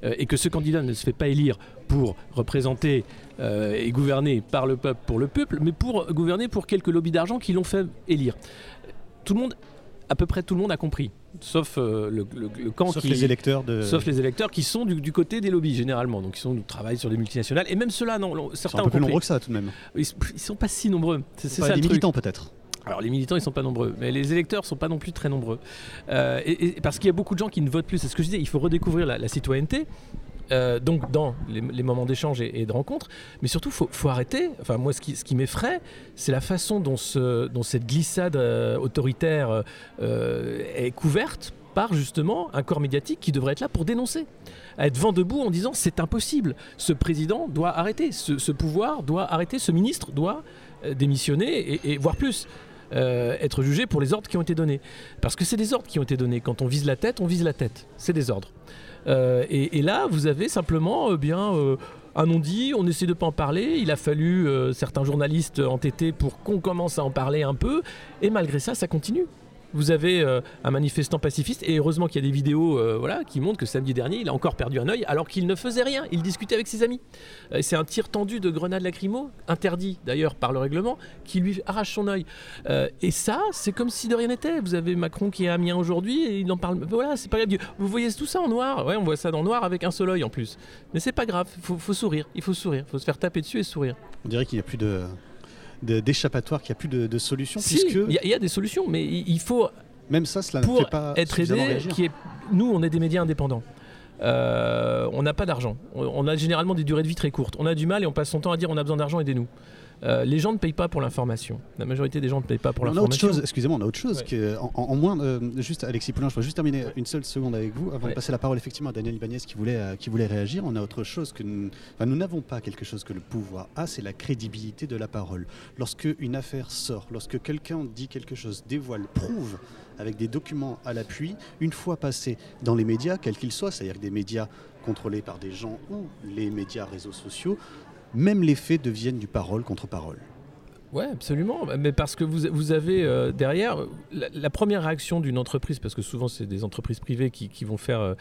euh, et que ce candidat ne se fait pas élire pour représenter et gouverner par le peuple pour le peuple, mais pour gouverner pour quelques lobbies d'argent qui l'ont fait élire. Tout le monde à peu près tout le monde a compris, sauf euh, le, camp sauf les électeurs de... sauf les électeurs qui sont du, côté des lobbies généralement, donc ils sont travaillent sur des multinationales et même ceux-là non, certains sont un peu plus nombreux que ça tout de même. Ils, ne sont pas si nombreux. C'est ça. Les militants peut-être. Alors les militants ils sont pas nombreux, mais les électeurs sont pas non plus très nombreux. Euh, et, parce qu'il y a beaucoup de gens qui ne votent plus. C'est ce que je disais. Il faut redécouvrir la citoyenneté. Euh, donc dans les, moments d'échange et, de rencontre. Mais surtout, il faut, arrêter. Enfin, moi, ce qui, m'effraie, c'est la façon dont, ce, dont cette glissade euh, autoritaire euh, est couverte par justement un corps médiatique qui devrait être là pour dénoncer, être vent debout en disant c'est impossible, ce président doit arrêter, ce, pouvoir doit arrêter, ce ministre doit démissionner et voire plus. être jugé pour les ordres qui ont été donnés. Parce que c'est des ordres qui ont été donnés. Quand on vise la tête, on vise la tête. C'est des ordres. Euh, et, là, vous avez simplement euh, bien euh, un non-dit, on essaie de pas en parler. Il a fallu certains journalistes entêtés pour qu'on commence à en parler un peu. Et malgré ça, ça continue. Vous avez euh, un manifestant pacifiste, et heureusement qu'il y a des vidéos euh, voilà, qui montrent que samedi dernier, il a encore perdu un œil alors qu'il ne faisait rien. Il discutait avec ses amis. Euh, c'est un tir tendu de grenade lacrymo, interdit d'ailleurs par le règlement, qui lui arrache son œil. et ça, c'est comme si de rien n'était. Vous avez Macron qui est Amiens aujourd'hui et il en parle. Voilà, c'est pas grave. Vous voyez tout ça en noir? Ouais, on voit ça dans noir avec un seul œil en plus. Mais c'est pas grave. Il faut, faut sourire. Il faut sourire. Il faut se faire taper dessus et sourire. On dirait qu'il n'y a plus de d'échappatoire, qu'il n'y a plus de, de solution. Si, il y, a des solutions, mais il faut même ça, cela ne fait pas être aidé, qui est, nous, on est des médias indépendants. Euh, on n'a pas d'argent. On a généralement des durées de vie très courtes. On a du mal et on passe son temps à dire on a besoin d'argent, aidez-nous. Euh, les gens ne payent pas pour l'information. La majorité des gens ne payent pas pour l'information. On a autre chose, excusez-moi, on a autre chose. en, moins, juste Alexis Poulain, je voudrais juste terminer une seule seconde avec vous avant de passer la parole effectivement à Daniel Ibanez qui voulait, euh, qui voulait réagir. On a autre chose que nous, nous n'avons pas quelque chose que le pouvoir a, c'est la crédibilité de la parole. Lorsque une affaire sort, lorsque quelqu'un dit quelque chose, dévoile, prouve avec des documents à l'appui, une fois passé dans les médias, quels qu'ils soient, c'est-à-dire des médias contrôlés par des gens ou les médias réseaux sociaux, même les faits deviennent du parole contre parole. Oui, absolument. Mais parce que vous, avez euh, derrière la, première réaction d'une entreprise, parce que souvent c'est des entreprises privées qui, vont faire euh,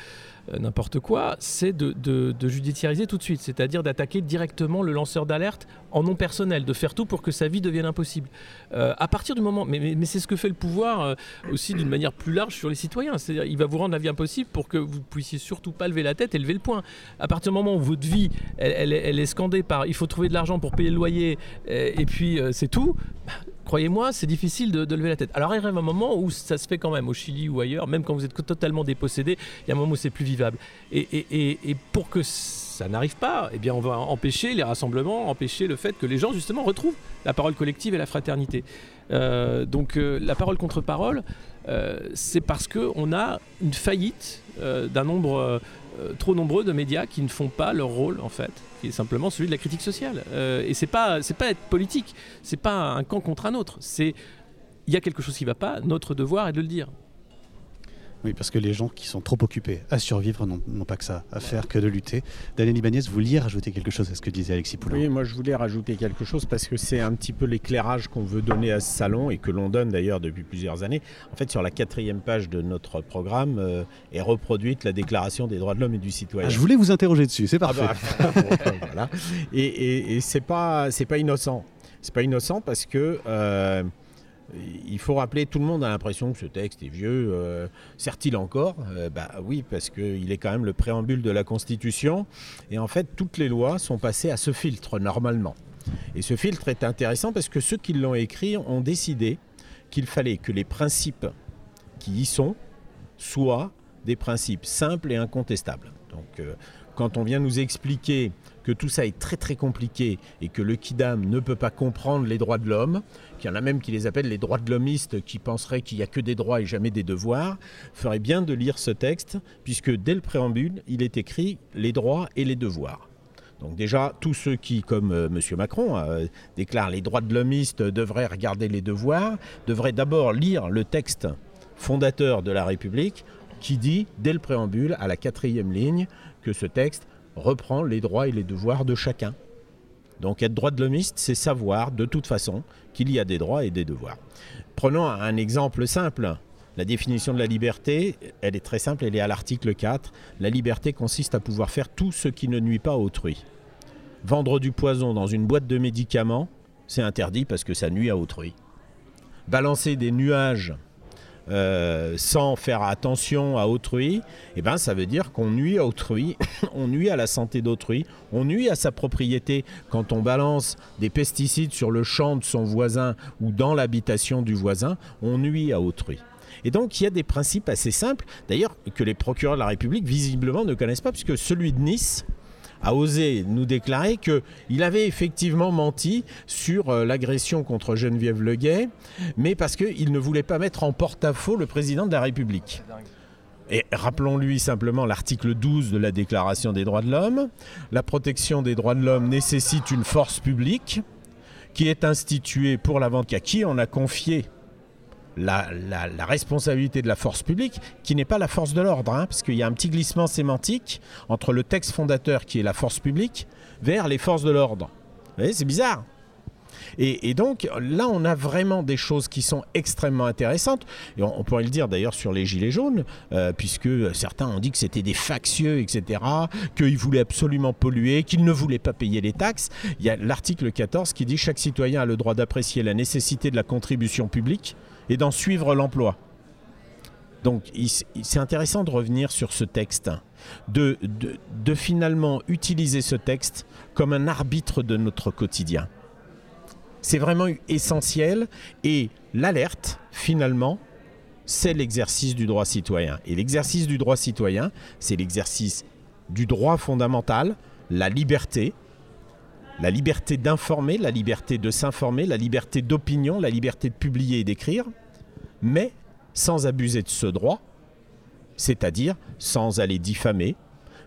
n'importe quoi, c'est de, judiciariser tout de suite, c'est-à-dire d'attaquer directement le lanceur d'alerte en nom personnel, de faire tout pour que sa vie devienne impossible. à partir du moment, mais, c'est ce que fait le pouvoir aussi d'une manière plus large sur les citoyens, c'est-à-dire il va vous rendre la vie impossible pour que vous puissiez surtout pas lever la tête et lever le poing. À partir du moment où votre vie, elle, est scandée par il faut trouver de l'argent pour payer le loyer, et, et puis c'est tout, bah, croyez-moi, c'est difficile de, lever la tête. Alors il arrive un moment où ça se fait quand même, au Chili ou ailleurs, même quand vous êtes totalement dépossédé, il y a un moment où c'est plus vivable. Et, pour que ça n'arrive pas, eh bien on va empêcher les rassemblements, empêcher le fait que les gens justement retrouvent la parole collective et la fraternité. Euh, donc euh, la parole contre parole, euh, c'est parce qu'on a une faillite d'un nombre euh, trop nombreux de médias qui ne font pas leur rôle en fait, qui est simplement celui de la critique sociale. Euh, et c'est pas c'est pas être politique, c'est pas un camp contre un autre. C'est il y a quelque chose qui va pas, notre devoir est de le dire. Oui, parce que les gens qui sont trop occupés à survivre n'ont pas que ça à faire que de lutter. Daniel Ibanez, vous vouliez rajouter quelque chose à ce que disait Alexis Poulin Oui, moi je voulais rajouter quelque chose parce que c'est un petit peu l'éclairage qu'on veut donner à ce salon et que l'on donne d'ailleurs depuis plusieurs années. En fait, sur la quatrième page de notre programme euh, est reproduite la Déclaration des droits de l'homme et du citoyen. Ah, je voulais vous interroger dessus, c'est parfait. Ah bah, (laughs) voilà. Et, et, et c'est pas, pas innocent. C'est pas innocent parce que. Euh, il faut rappeler, tout le monde a l'impression que ce texte est vieux. Euh, sert-il encore? Euh, Bah oui, parce qu'il est quand même le préambule de la Constitution. Et en fait, toutes les lois sont passées à ce filtre normalement. Et ce filtre est intéressant parce que ceux qui l'ont écrit ont décidé qu'il fallait que les principes qui y sont soient des principes simples et incontestables. Donc, euh, quand on vient nous expliquer que tout ça est très très compliqué et que le Kidam ne peut pas comprendre les droits de l'homme, qu'il y en a même qui les appellent les droits de l'homiste, qui penseraient qu'il n'y a que des droits et jamais des devoirs, ferait bien de lire ce texte, puisque dès le préambule, il est écrit les droits et les devoirs. Donc déjà, tous ceux qui, comme euh, M. Macron, euh, déclarent les droits de l'homiste devraient regarder les devoirs, devraient d'abord lire le texte fondateur de la République qui dit, dès le préambule, à la quatrième ligne, que ce texte reprend les droits et les devoirs de chacun. Donc être droit de l'homiste, c'est savoir de toute façon qu'il y a des droits et des devoirs. Prenons un exemple simple. La définition de la liberté, elle est très simple, elle est à l'article 4. La liberté consiste à pouvoir faire tout ce qui ne nuit pas à autrui. Vendre du poison dans une boîte de médicaments, c'est interdit parce que ça nuit à autrui. Balancer des nuages euh, sans faire attention à autrui, eh ben, ça veut dire qu'on nuit à autrui, (coughs) on nuit à la santé d'autrui, on nuit à sa propriété quand on balance des pesticides sur le champ de son voisin ou dans l'habitation du voisin, on nuit à autrui. Et donc il y a des principes assez simples, d'ailleurs que les procureurs de la République visiblement ne connaissent pas, puisque celui de Nice, a osé nous déclarer qu'il avait effectivement menti sur euh, l'agression contre Geneviève Leguet, mais parce qu'il ne voulait pas mettre en porte-à-faux le président de la République. Et rappelons-lui simplement l'article 12 de la Déclaration des droits de l'homme. La protection des droits de l'homme nécessite une force publique qui est instituée pour la vente à qui on a confié la, responsabilité de la force publique, qui n'est pas la force de l'ordre, hein, parce qu'il y a un petit glissement sémantique entre le texte fondateur, qui est la force publique, vers les forces de l'ordre. Vous voyez, c'est bizarre. Et, donc là, on a vraiment des choses qui sont extrêmement intéressantes. Et on, pourrait le dire d'ailleurs sur les Gilets jaunes, euh, puisque certains ont dit que c'était des factieux, etc., qu'ils voulaient absolument polluer, qu'ils ne voulaient pas payer les taxes. Il y a l'article 14 qui dit chaque citoyen a le droit d'apprécier la nécessité de la contribution publique et d'en suivre l'emploi. Donc c'est intéressant de revenir sur ce texte, de, de, finalement utiliser ce texte comme un arbitre de notre quotidien. C'est vraiment essentiel et l'alerte, finalement, c'est l'exercice du droit citoyen. Et l'exercice du droit citoyen, c'est l'exercice du droit fondamental, la liberté, la liberté d'informer, la liberté de s'informer, la liberté d'opinion, la liberté de publier et d'écrire, mais sans abuser de ce droit, c'est-à-dire sans aller diffamer,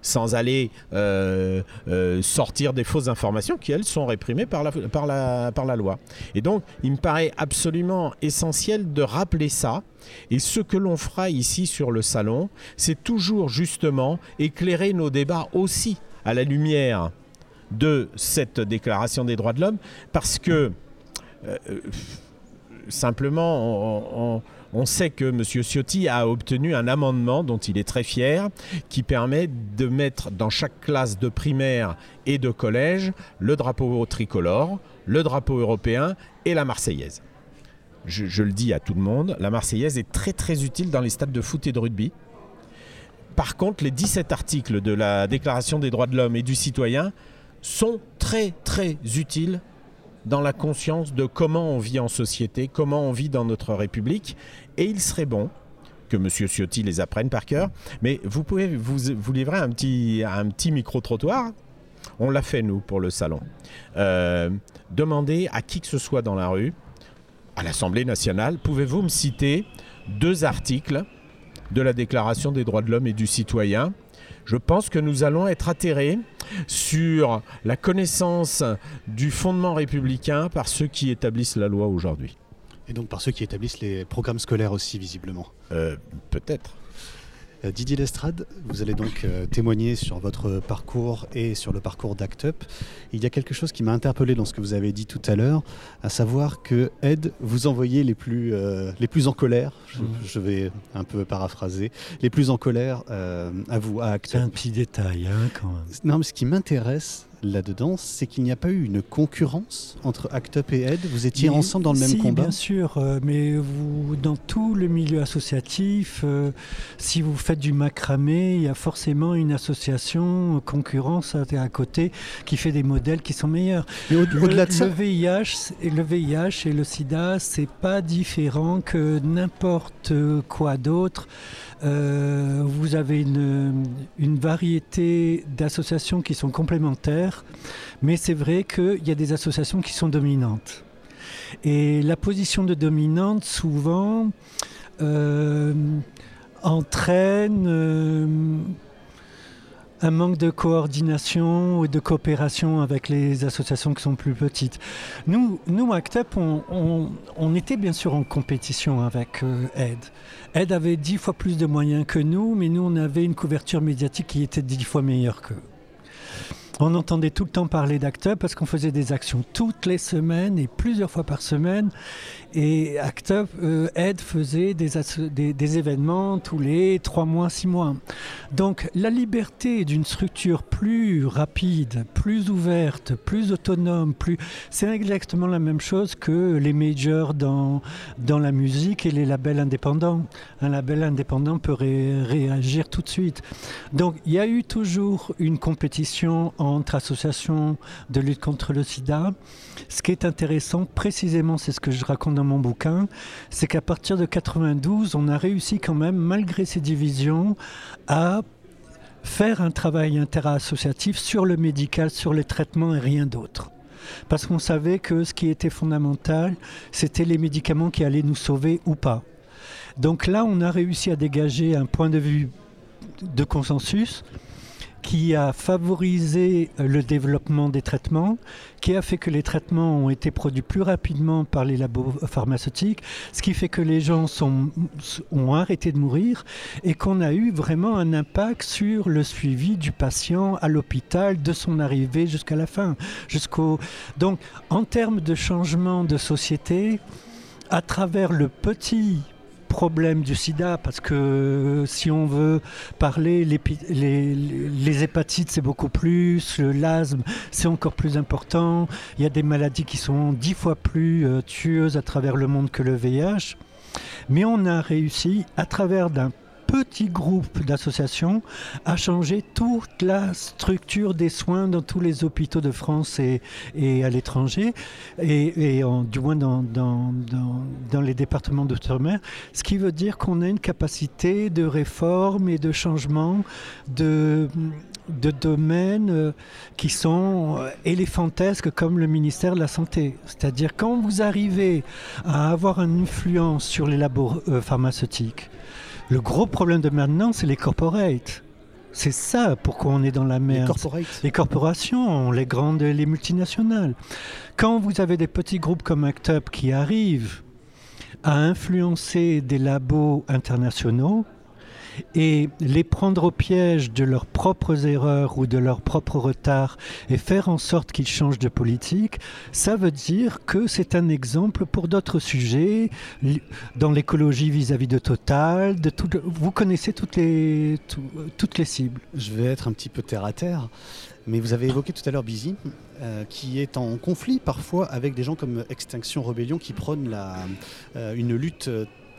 sans aller euh, euh, sortir des fausses informations qui, elles, sont réprimées par la, loi. Et donc, il me paraît absolument essentiel de rappeler ça. Et ce que l'on fera ici sur le salon, c'est toujours justement éclairer nos débats aussi à la lumière de cette déclaration des droits de l'homme, parce que euh, simplement, on, sait que M. Ciotti a obtenu un amendement dont il est très fier, qui permet de mettre dans chaque classe de primaire et de collège le drapeau tricolore, le drapeau européen et la Marseillaise. Je, le dis à tout le monde, la Marseillaise est très très utile dans les stades de foot et de rugby. Par contre, les 17 articles de la Déclaration des droits de l'homme et du citoyen sont très très utiles dans la conscience de comment on vit en société, comment on vit dans notre République. Et il serait bon que M. Ciotti les apprenne par cœur. Mais vous pouvez vous, livrer un petit, un petit micro-trottoir. On l'a fait, nous, pour le salon. Euh, demandez à qui que ce soit dans la rue, à l'Assemblée nationale, pouvez-vous me citer deux articles de la Déclaration des droits de l'homme et du citoyen je pense que nous allons être atterrés sur la connaissance du fondement républicain par ceux qui établissent la loi aujourd'hui. Et donc par ceux qui établissent les programmes scolaires aussi, visiblement. Euh, peut-être. Euh, Didier Lestrade, vous allez donc euh, témoigner sur votre parcours et sur le parcours d'Act Up. Il y a quelque chose qui m'a interpellé dans ce que vous avez dit tout à l'heure, à savoir que Ed vous envoyait les plus, euh, les plus en colère, je, mhm. vais un peu paraphraser, les plus en colère à vous, à Act Up. C'est un petit détail hein, quand même. Non, mais ce qui m'intéresse, là-dedans, c'est qu'il n'y a pas eu une concurrence entre Act Up et Ed? Vous étiez ensemble dans le même combat? Bien sûr, euh, mais vous, dans tout le milieu associatif, euh, si vous faites du macramé, il y a forcément une association concurrence à, côté qui fait des modèles qui sont meilleurs. Mais au-delà de ça, le VIH, et le VIH et le SIDA, c'est pas différent que n'importe quoi d'autre. Euh, vous avez une, une variété d'associations qui sont complémentaires, mais c'est vrai qu'il y a des associations qui sont dominantes. Et la position de dominante, souvent, euh, entraîne euh, un manque de coordination et de coopération avec les associations qui sont plus petites. Nous, nous ACT UP, on, était bien sûr en compétition avec euh, Aide. Aide avait dix fois plus de moyens que nous, mais nous, on avait une couverture médiatique qui était dix fois meilleure qu'eux. On entendait tout le temps parler d'ACT parce qu'on faisait des actions toutes les semaines et plusieurs fois par semaine. Et ACT UP, euh, faisait des, événements tous les trois mois, six mois. Donc la liberté d'une structure plus rapide, plus ouverte, plus autonome, plus... c'est exactement la même chose que les majors dans, la musique et les labels indépendants. Un label indépendant peut ré réagir tout de suite. Donc il y a eu toujours une compétition entre associations de lutte contre le sida. Ce qui est intéressant, précisément, c'est ce que je raconte dans mon bouquin, c'est qu'à partir de 92, on a réussi quand même, malgré ces divisions, à faire un travail interassociatif sur le médical, sur les traitements et rien d'autre. Parce qu'on savait que ce qui était fondamental, c'était les médicaments qui allaient nous sauver ou pas. Donc là, on a réussi à dégager un point de vue de consensus qui a favorisé le développement des traitements, qui a fait que les traitements ont été produits plus rapidement par les labos pharmaceutiques, ce qui fait que les gens ont arrêté de mourir et qu'on a eu vraiment un impact sur le suivi du patient à l'hôpital de son arrivée jusqu'à la fin. Jusqu'au... Donc en termes de changement de société, à travers le petit problème du sida, parce que si on veut parler, les, les, les hépatites, c'est beaucoup plus, l'asthme, c'est encore plus important. Il y a des maladies qui sont dix fois plus euh, tueuses à travers le monde que le VIH. Mais on a réussi, à travers d'un petit groupe d'associations a changé toute la structure des soins dans tous les hôpitaux de France et, et à l'étranger, et, et du moins dans, dans, dans, dans les départements d'outre-mer, ce qui veut dire qu'on a une capacité de réforme et de changement de de domaines euh, qui sont euh, éléphantesques comme le ministère de la Santé. C'est-à-dire quand vous arrivez à avoir une influence sur les labos euh, pharmaceutiques, le gros problème de maintenant, c'est les corporates. C'est ça pourquoi on est dans la merde. Les, corporations, les grandes, les multinationales. Quand vous avez des petits groupes comme ACT UP qui arrivent à influencer des labos internationaux, et les prendre au piège de leurs propres erreurs ou de leur propre retard et faire en sorte qu'ils changent de politique, ça veut dire que c'est un exemple pour d'autres sujets, dans l'écologie vis-à-vis de Total, vous connaissez toutes les, tout, toutes les cibles. Je vais être un petit peu terre à terre. Mais vous avez évoqué tout à l'heure Busy, euh, qui est en conflit parfois avec des gens comme Extinction Rebellion qui prônent la, euh, une lutte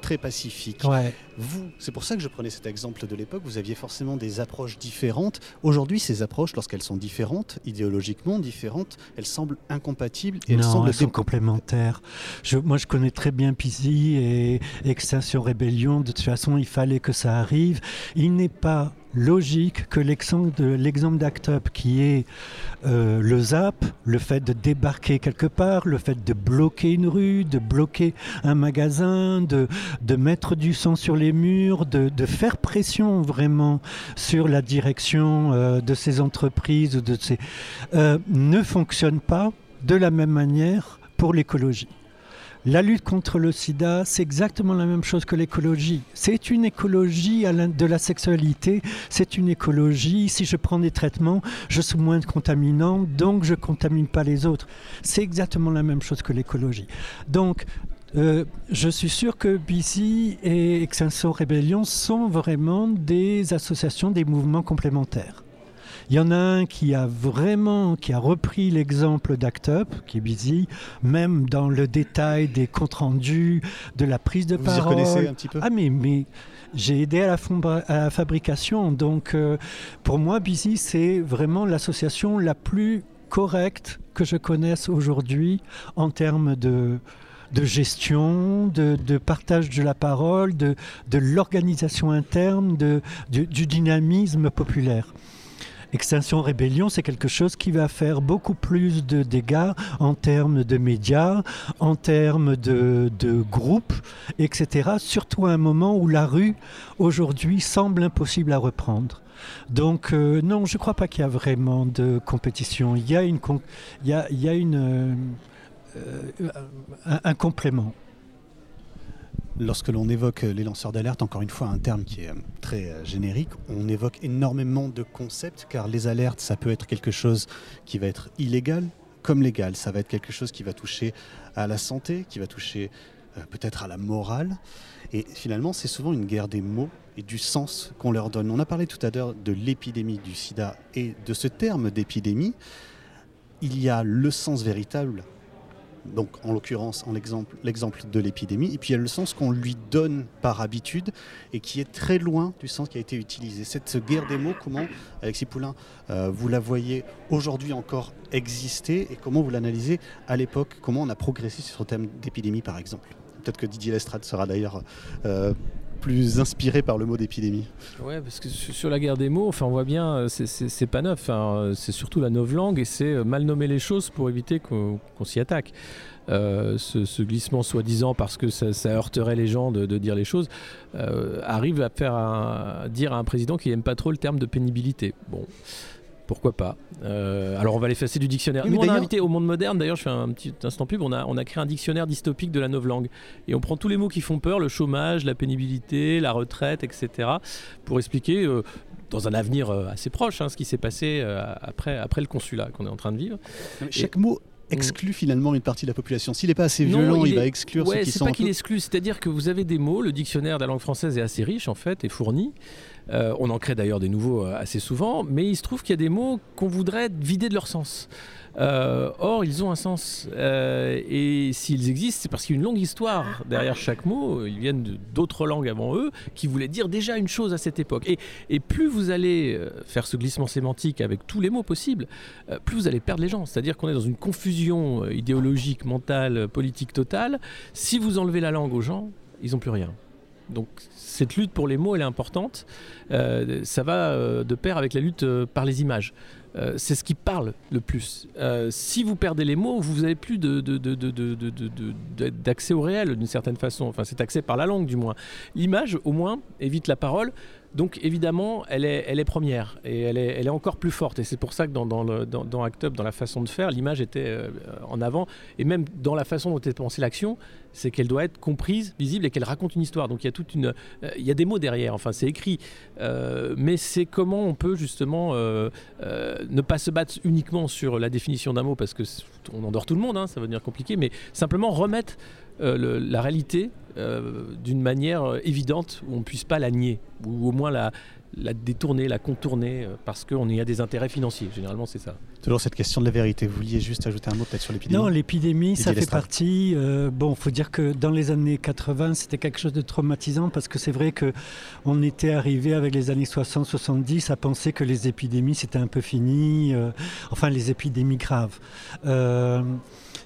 très pacifique. Ouais. Vous, c'est pour ça que je prenais cet exemple de l'époque, vous aviez forcément des approches différentes. Aujourd'hui, ces approches, lorsqu'elles sont différentes, idéologiquement différentes, elles semblent incompatibles et non, elles semblent elles sont complémentaires. Je, moi, je connais très bien Pisi et Extinction Rébellion. De toute façon, il fallait que ça arrive. Il n'est pas logique que l'exemple d'Act Up qui est euh, le ZAP, le fait de débarquer quelque part, le fait de bloquer une rue, de bloquer un magasin, de, mettre du sang sur les murs, de, faire pression vraiment sur la direction euh, de ces entreprises de ces, euh, ne fonctionne pas de la même manière pour l'écologie. La lutte contre le sida, c'est exactement la même chose que l'écologie. C'est une écologie de la sexualité, c'est une écologie, si je prends des traitements, je suis moins contaminant, donc je ne contamine pas les autres. C'est exactement la même chose que l'écologie. Donc, euh, je suis sûr que BC et Extinction Rebellion sont vraiment des associations, des mouvements complémentaires. Il y en a un qui a vraiment qui a repris l'exemple d'Act Up, qui est busy, même dans le détail des comptes rendus, de la prise de Vous y parole. reconnaissez un petit peu? Ah mais, mais j'ai aidé à la, fombra- à la fabrication, donc euh, pour moi Busy c'est vraiment l'association la plus correcte que je connaisse aujourd'hui en termes de de gestion, de, de, partage de la parole, de, de l'organisation interne, de, du, du dynamisme populaire. Extinction Rébellion, c'est quelque chose qui va faire beaucoup plus de dégâts en termes de médias, en termes de, de groupes, etc. Surtout à un moment où la rue, aujourd'hui, semble impossible à reprendre. Donc euh, non, je ne crois pas qu'il y a vraiment de compétition. Il y a, une, il y a, il y a une, euh, euh, un, un complément. Lorsque l'on évoque les lanceurs d'alerte, encore une fois un terme qui est très générique, on évoque énormément de concepts car les alertes, ça peut être quelque chose qui va être illégal comme légal. Ça va être quelque chose qui va toucher à la santé, qui va toucher euh, peut-être à la morale. Et finalement, c'est souvent une guerre des mots et du sens qu'on leur donne. On a parlé tout à l'heure de l'épidémie du sida et de ce terme d'épidémie. Il y a le sens véritable donc en l'occurrence en l'exemple, l'exemple de l'épidémie, et puis il y a le sens qu'on lui donne par habitude et qui est très loin du sens qui a été utilisé. Cette guerre des mots, comment, Alexis Poulain, euh, vous la voyez aujourd'hui encore exister et comment vous l'analysez à l'époque, comment on a progressé sur ce thème d'épidémie par exemple? Peut-être que Didier Lestrade sera d'ailleurs euh, plus inspiré par le mot d'épidémie. Ouais, parce que sur la guerre des mots, enfin, on voit bien, c'est pas neuf. Hein, c'est surtout la novlangue et c'est mal nommer les choses pour éviter qu'on qu s'y attaque. Euh, ce, glissement soi-disant parce que ça, heurterait les gens de, dire les choses euh, arrive à faire à dire à un président qui n'aime pas trop le terme de pénibilité. Bon. Pourquoi pas euh, Alors on va l'effacer du dictionnaire. Oui, Nous on a invité au monde moderne, d'ailleurs je fais un petit instant pub, on a, on a créé un dictionnaire dystopique de la novlangue. Et on prend tous les mots qui font peur, le chômage, la pénibilité, la retraite, etc. pour expliquer euh, dans un avenir euh, assez proche hein, ce qui s'est passé euh, après, après le consulat qu'on est en train de vivre. Chaque Et... mot exclut finalement une partie de la population. S'il n'est pas assez violent, non, il, il est... va exclure ouais, ceux qui sont. C'est pas qu'il exclut, c'est-à-dire que vous avez des mots, le dictionnaire de la langue française est assez riche en fait et fourni. Euh, on en crée d'ailleurs des nouveaux euh, assez souvent, mais il se trouve qu'il y a des mots qu'on voudrait vider de leur sens. Euh, or, ils ont un sens. Et s'ils existent, c'est parce qu'il y a une longue histoire derrière chaque mot. Ils viennent d'autres langues avant eux qui voulaient dire déjà une chose à cette époque. Et, et plus vous allez faire ce glissement sémantique avec tous les mots possibles, plus vous allez perdre les gens. C'est-à-dire qu'on est dans une confusion idéologique, mentale, politique totale. Si vous enlevez la langue aux gens, ils n'ont plus rien. Donc cette lutte pour les mots, elle est importante. Euh, ça va euh, de pair avec la lutte euh, par les images. c'est ce qui parle le plus. si vous perdez les mots, vous n'avez plus d'accès au réel d'une certaine façon. Enfin, c'est accès par la langue du moins. L'image, au moins, évite la parole. Donc évidemment, elle est, première et elle est, encore plus forte. Et c'est pour ça que dans, dans, dans, Act Up, dans la façon de faire, l'image était en avant. Et même dans la façon dont est pensée l'action, c'est qu'elle doit être comprise, visible et qu'elle raconte une histoire. Donc il y a toute une, euh, il y a des mots derrière. Enfin, c'est écrit, euh, mais c'est comment on peut justement euh, ne pas se battre uniquement sur la définition d'un mot parce que on endort tout le monde, hein, ça va devenir compliqué, mais simplement remettre la réalité d'une manière évidente où on ne puisse pas la nier, ou au moins la, la détourner, la contourner, euh, parce qu'on y a des intérêts financiers. Généralement, c'est ça. Toujours cette question de la vérité. Vous vouliez juste ajouter un mot peut-être sur l'épidémie Non, l'épidémie, ça fait partie. Euh, bon, il faut dire que dans les années 80, c'était quelque chose de traumatisant parce que c'est vrai que on était arrivé avec les années 60-70 à penser que les épidémies, c'était un peu fini. Euh, enfin, les épidémies graves. Euh,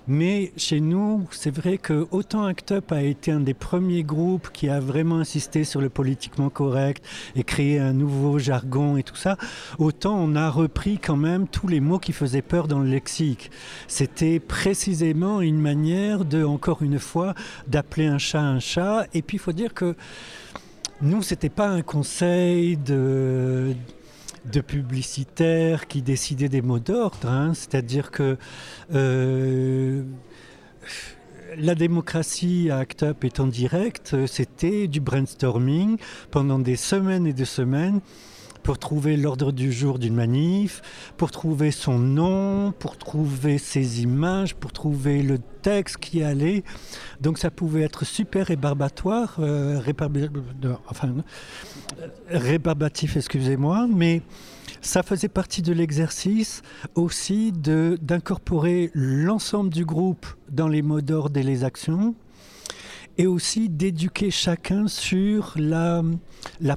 mais chez nous, c'est vrai que autant Act Up a été un des premiers groupes qui a vraiment insisté sur le politiquement correct et créé un nouveau jargon et tout ça, autant on a repris quand même tous les mots qui faisaient peur dans le lexique. C'était précisément une manière de, encore une fois, d'appeler un chat un chat. Et puis il faut dire que nous, c'était pas un conseil de de publicitaires qui décidaient des mots d'ordre, hein, c'est-à-dire que euh, la démocratie à Act Up étant directe, c'était du brainstorming pendant des semaines et des semaines pour trouver l'ordre du jour d'une manif, pour trouver son nom, pour trouver ses images, pour trouver le texte qui allait. Donc ça pouvait être super rébarbatoire, euh, enfin, rébarbatif, excusez-moi, mais ça faisait partie de l'exercice aussi d'incorporer l'ensemble du groupe dans les mots d'ordre et les actions et aussi d'éduquer chacun sur la,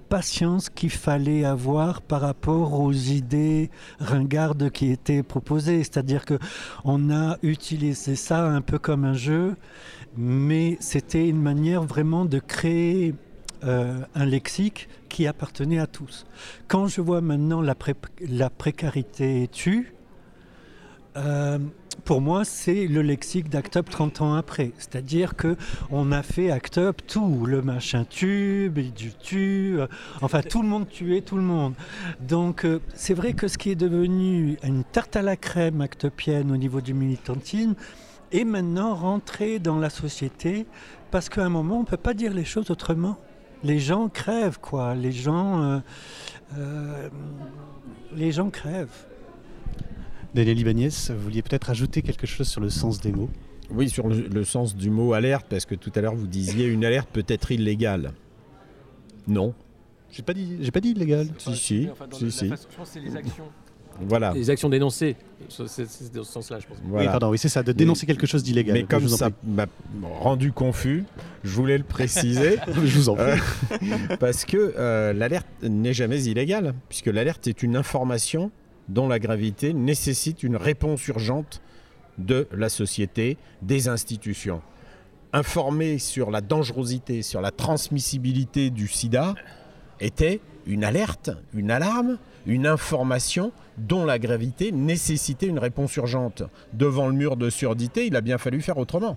patience qu'il fallait avoir par rapport aux idées ringardes qui étaient proposées. C'est-à-dire que on a utilisé ça un peu comme un jeu, mais c'était une manière vraiment de créer euh, un lexique qui appartenait à tous. Quand je vois maintenant la, la précarité tue, euh, pour moi, c'est le lexique d'Act Up 30 ans après. C'est-à-dire que on a fait Act Up tout, le machin tube, du tue, euh, enfin tout le monde tuait tout le monde. Donc euh, c'est vrai que ce qui est devenu une tarte à la crème actopienne au niveau du militantisme est maintenant rentré dans la société parce qu'à un moment on ne peut pas dire les choses autrement. Les gens crèvent quoi, les gens, les gens crèvent. Daniel Ibanez, vous vouliez peut-être ajouter quelque chose sur le sens des mots Oui, sur le, sens du mot alerte, parce que tout à l'heure vous disiez une alerte peut être illégale. Non. J'ai pas dit, j'ai pas dit illégal. Si, si, si, si. je pense que c'est les actions. Voilà. Les actions dénoncées. C'est dans ce sens-là, je pense. Oui, pardon, oui, c'est ça, de dénoncer quelque chose d'illégal. Mais comme ça m'a rendu confus, je voulais le préciser. (laughs) je vous en prie. Euh, parce que euh, l'alerte n'est jamais illégale, puisque l'alerte est une information dont la gravité nécessite une réponse urgente de la société, des institutions. Informer sur la dangerosité, sur la transmissibilité du sida était une alerte, une alarme, une information dont la gravité nécessitait une réponse urgente. Devant le mur de surdité, il a bien fallu faire autrement.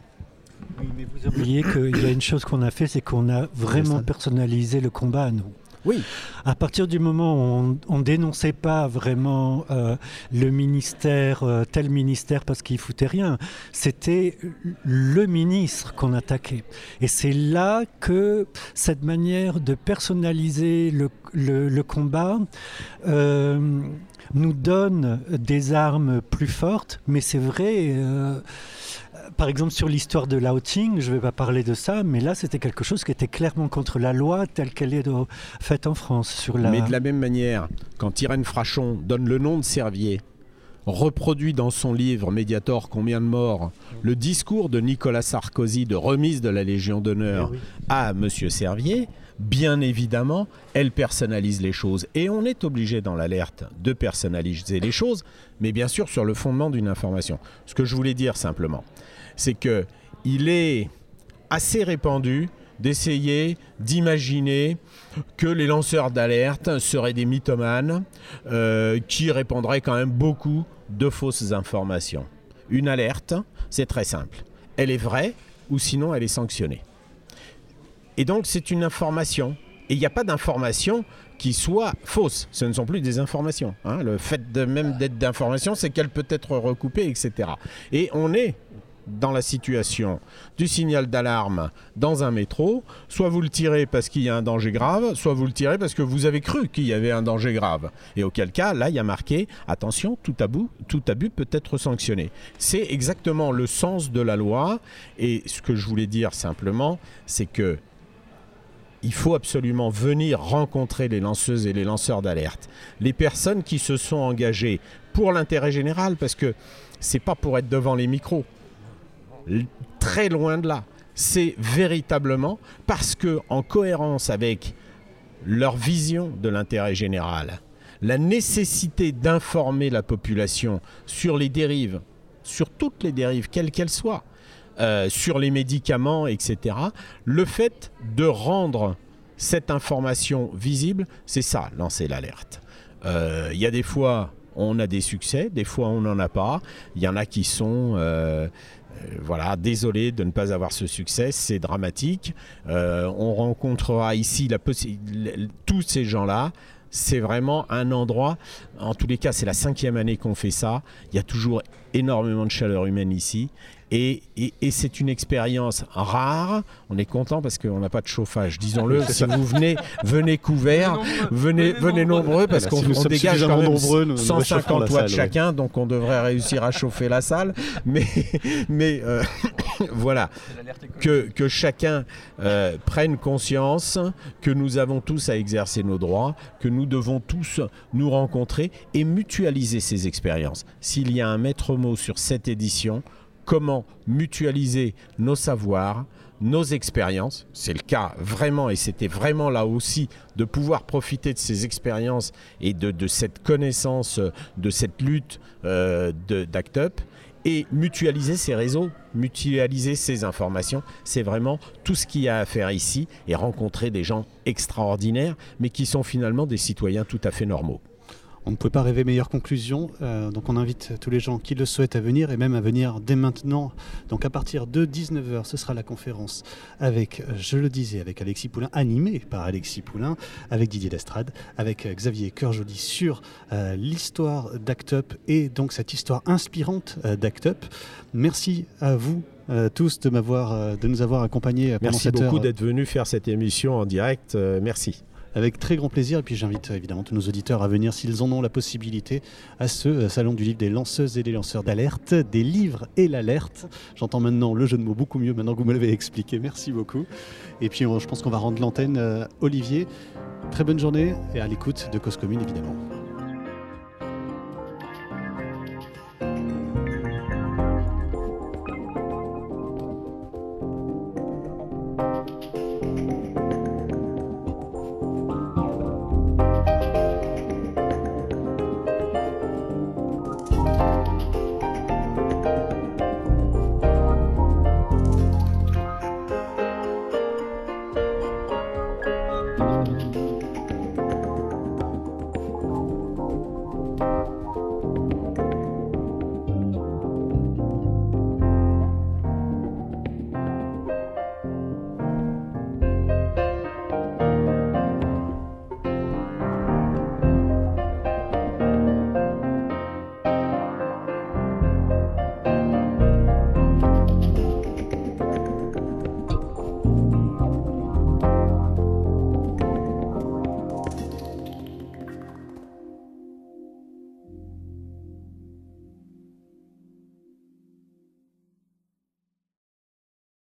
Oui, mais vous oubliez qu'il y a une chose qu'on a fait, c'est qu'on a vraiment personnalisé le combat à nous. Oui. À partir du moment où on, ne dénonçait pas vraiment euh, le ministère, euh, tel ministère parce qu'il foutait rien, c'était le ministre qu'on attaquait. Et c'est là que cette manière de personnaliser le, combat euh, nous donne des armes plus fortes, mais c'est vrai par exemple, sur l'histoire de l'outing, je ne vais pas parler de ça, mais là, c'était quelque chose qui était clairement contre la loi telle qu'elle est faite en France. Sur la... Mais de la même manière, quand Irène Frachon donne le nom de Servier, reproduit dans son livre Mediator Combien de morts le discours de Nicolas Sarkozy de remise de la Légion d'honneur eh à M. Servier, bien évidemment, elle personnalise les choses. Et on est obligé dans l'alerte de personnaliser les choses, mais bien sûr sur le fondement d'une information. Ce que je voulais dire simplement, c'est que il est assez répandu d'essayer d'imaginer que les lanceurs d'alerte seraient des mythomanes euh, qui répandraient quand même beaucoup de fausses informations. Une alerte, c'est très simple. Elle est vraie ou sinon elle est sanctionnée. Et donc c'est une information. Et il n'y a pas d'information qui soit fausse. Ce ne sont plus des informations. Hein. Le fait de même d'être d'information, c'est qu'elle peut être recoupée, etc. Et on est dans la situation du signal d'alarme dans un métro, soit vous le tirez parce qu'il y a un danger grave, soit vous le tirez parce que vous avez cru qu'il y avait un danger grave. Et auquel cas, là, il y a marqué attention, tout abus, peut être sanctionné. C'est exactement le sens de la loi. Et ce que je voulais dire simplement, c'est que il faut absolument venir rencontrer les lanceuses et les lanceurs d'alerte, les personnes qui se sont engagées pour l'intérêt général, parce que c'est pas pour être devant les micros très loin de là. C'est véritablement parce que, en cohérence avec leur vision de l'intérêt général, la nécessité d'informer la population sur les dérives, sur toutes les dérives, quelles qu'elles soient, euh, sur les médicaments, etc., le fait de rendre cette information visible, c'est ça, lancer l'alerte. Euh, il y a des fois, on a des succès, des fois on n'en a pas. Il y en a qui sont euh, euh, voilà, désolé de ne pas avoir ce succès, c'est dramatique. Euh, on rencontrera ici tous ces gens-là. C'est vraiment un endroit, en tous les cas c'est la cinquième année qu'on fait ça, il y a toujours énormément de chaleur humaine ici et, c'est une expérience rare. On est content parce qu'on n'a pas de chauffage. Disons-le, si vous venez, venez couverts, venez, venez nombreux parce qu'on dégage quand même nombreux, 150 watts chacun, donc on devrait réussir à chauffer la salle. Mais, (laughs) mais euh, (coughs) voilà, que, que chacun euh, prenne conscience que nous avons tous à exercer nos droits, que nous devons tous nous rencontrer et mutualiser ces expériences. S'il y a un maître mot sur cette édition, comment mutualiser nos savoirs, nos expériences. C'est le cas vraiment, et c'était vraiment là aussi de pouvoir profiter de ces expériences et de, cette connaissance, de cette lutte euh, d'Act Up et mutualiser ces réseaux, mutualiser ces informations. C'est vraiment tout ce qu'il y a à faire ici et rencontrer des gens extraordinaires, mais qui sont finalement des citoyens tout à fait normaux. On ne pouvait pas rêver meilleure conclusion. Euh, donc on invite tous les gens qui le souhaitent à venir et même à venir dès maintenant. Donc à partir de 19h, ce sera la conférence avec, euh, je le disais, avec Alexis Poulain, animée par Alexis Poulain, avec Didier Lestrade, avec euh, Xavier Cœurjoli sur l'histoire d'Act Up et donc cette histoire inspirante d'Act Up. Merci à vous tous de m'avoir, de nous avoir accompagnés pendant Merci beaucoup d'être venu faire cette émission en direct. merci avec très grand plaisir. Et puis j'invite évidemment tous nos auditeurs à venir, s'ils en ont la possibilité, à ce euh, salon du livre des lanceuses et des lanceurs d'alerte, des livres et l'alerte. J'entends maintenant le jeu de mots beaucoup mieux maintenant que vous me l'avez expliqué. Merci beaucoup. Et puis je pense qu'on va rendre l'antenne. Euh, Olivier, très bonne journée et à l'écoute de Cause Commune évidemment.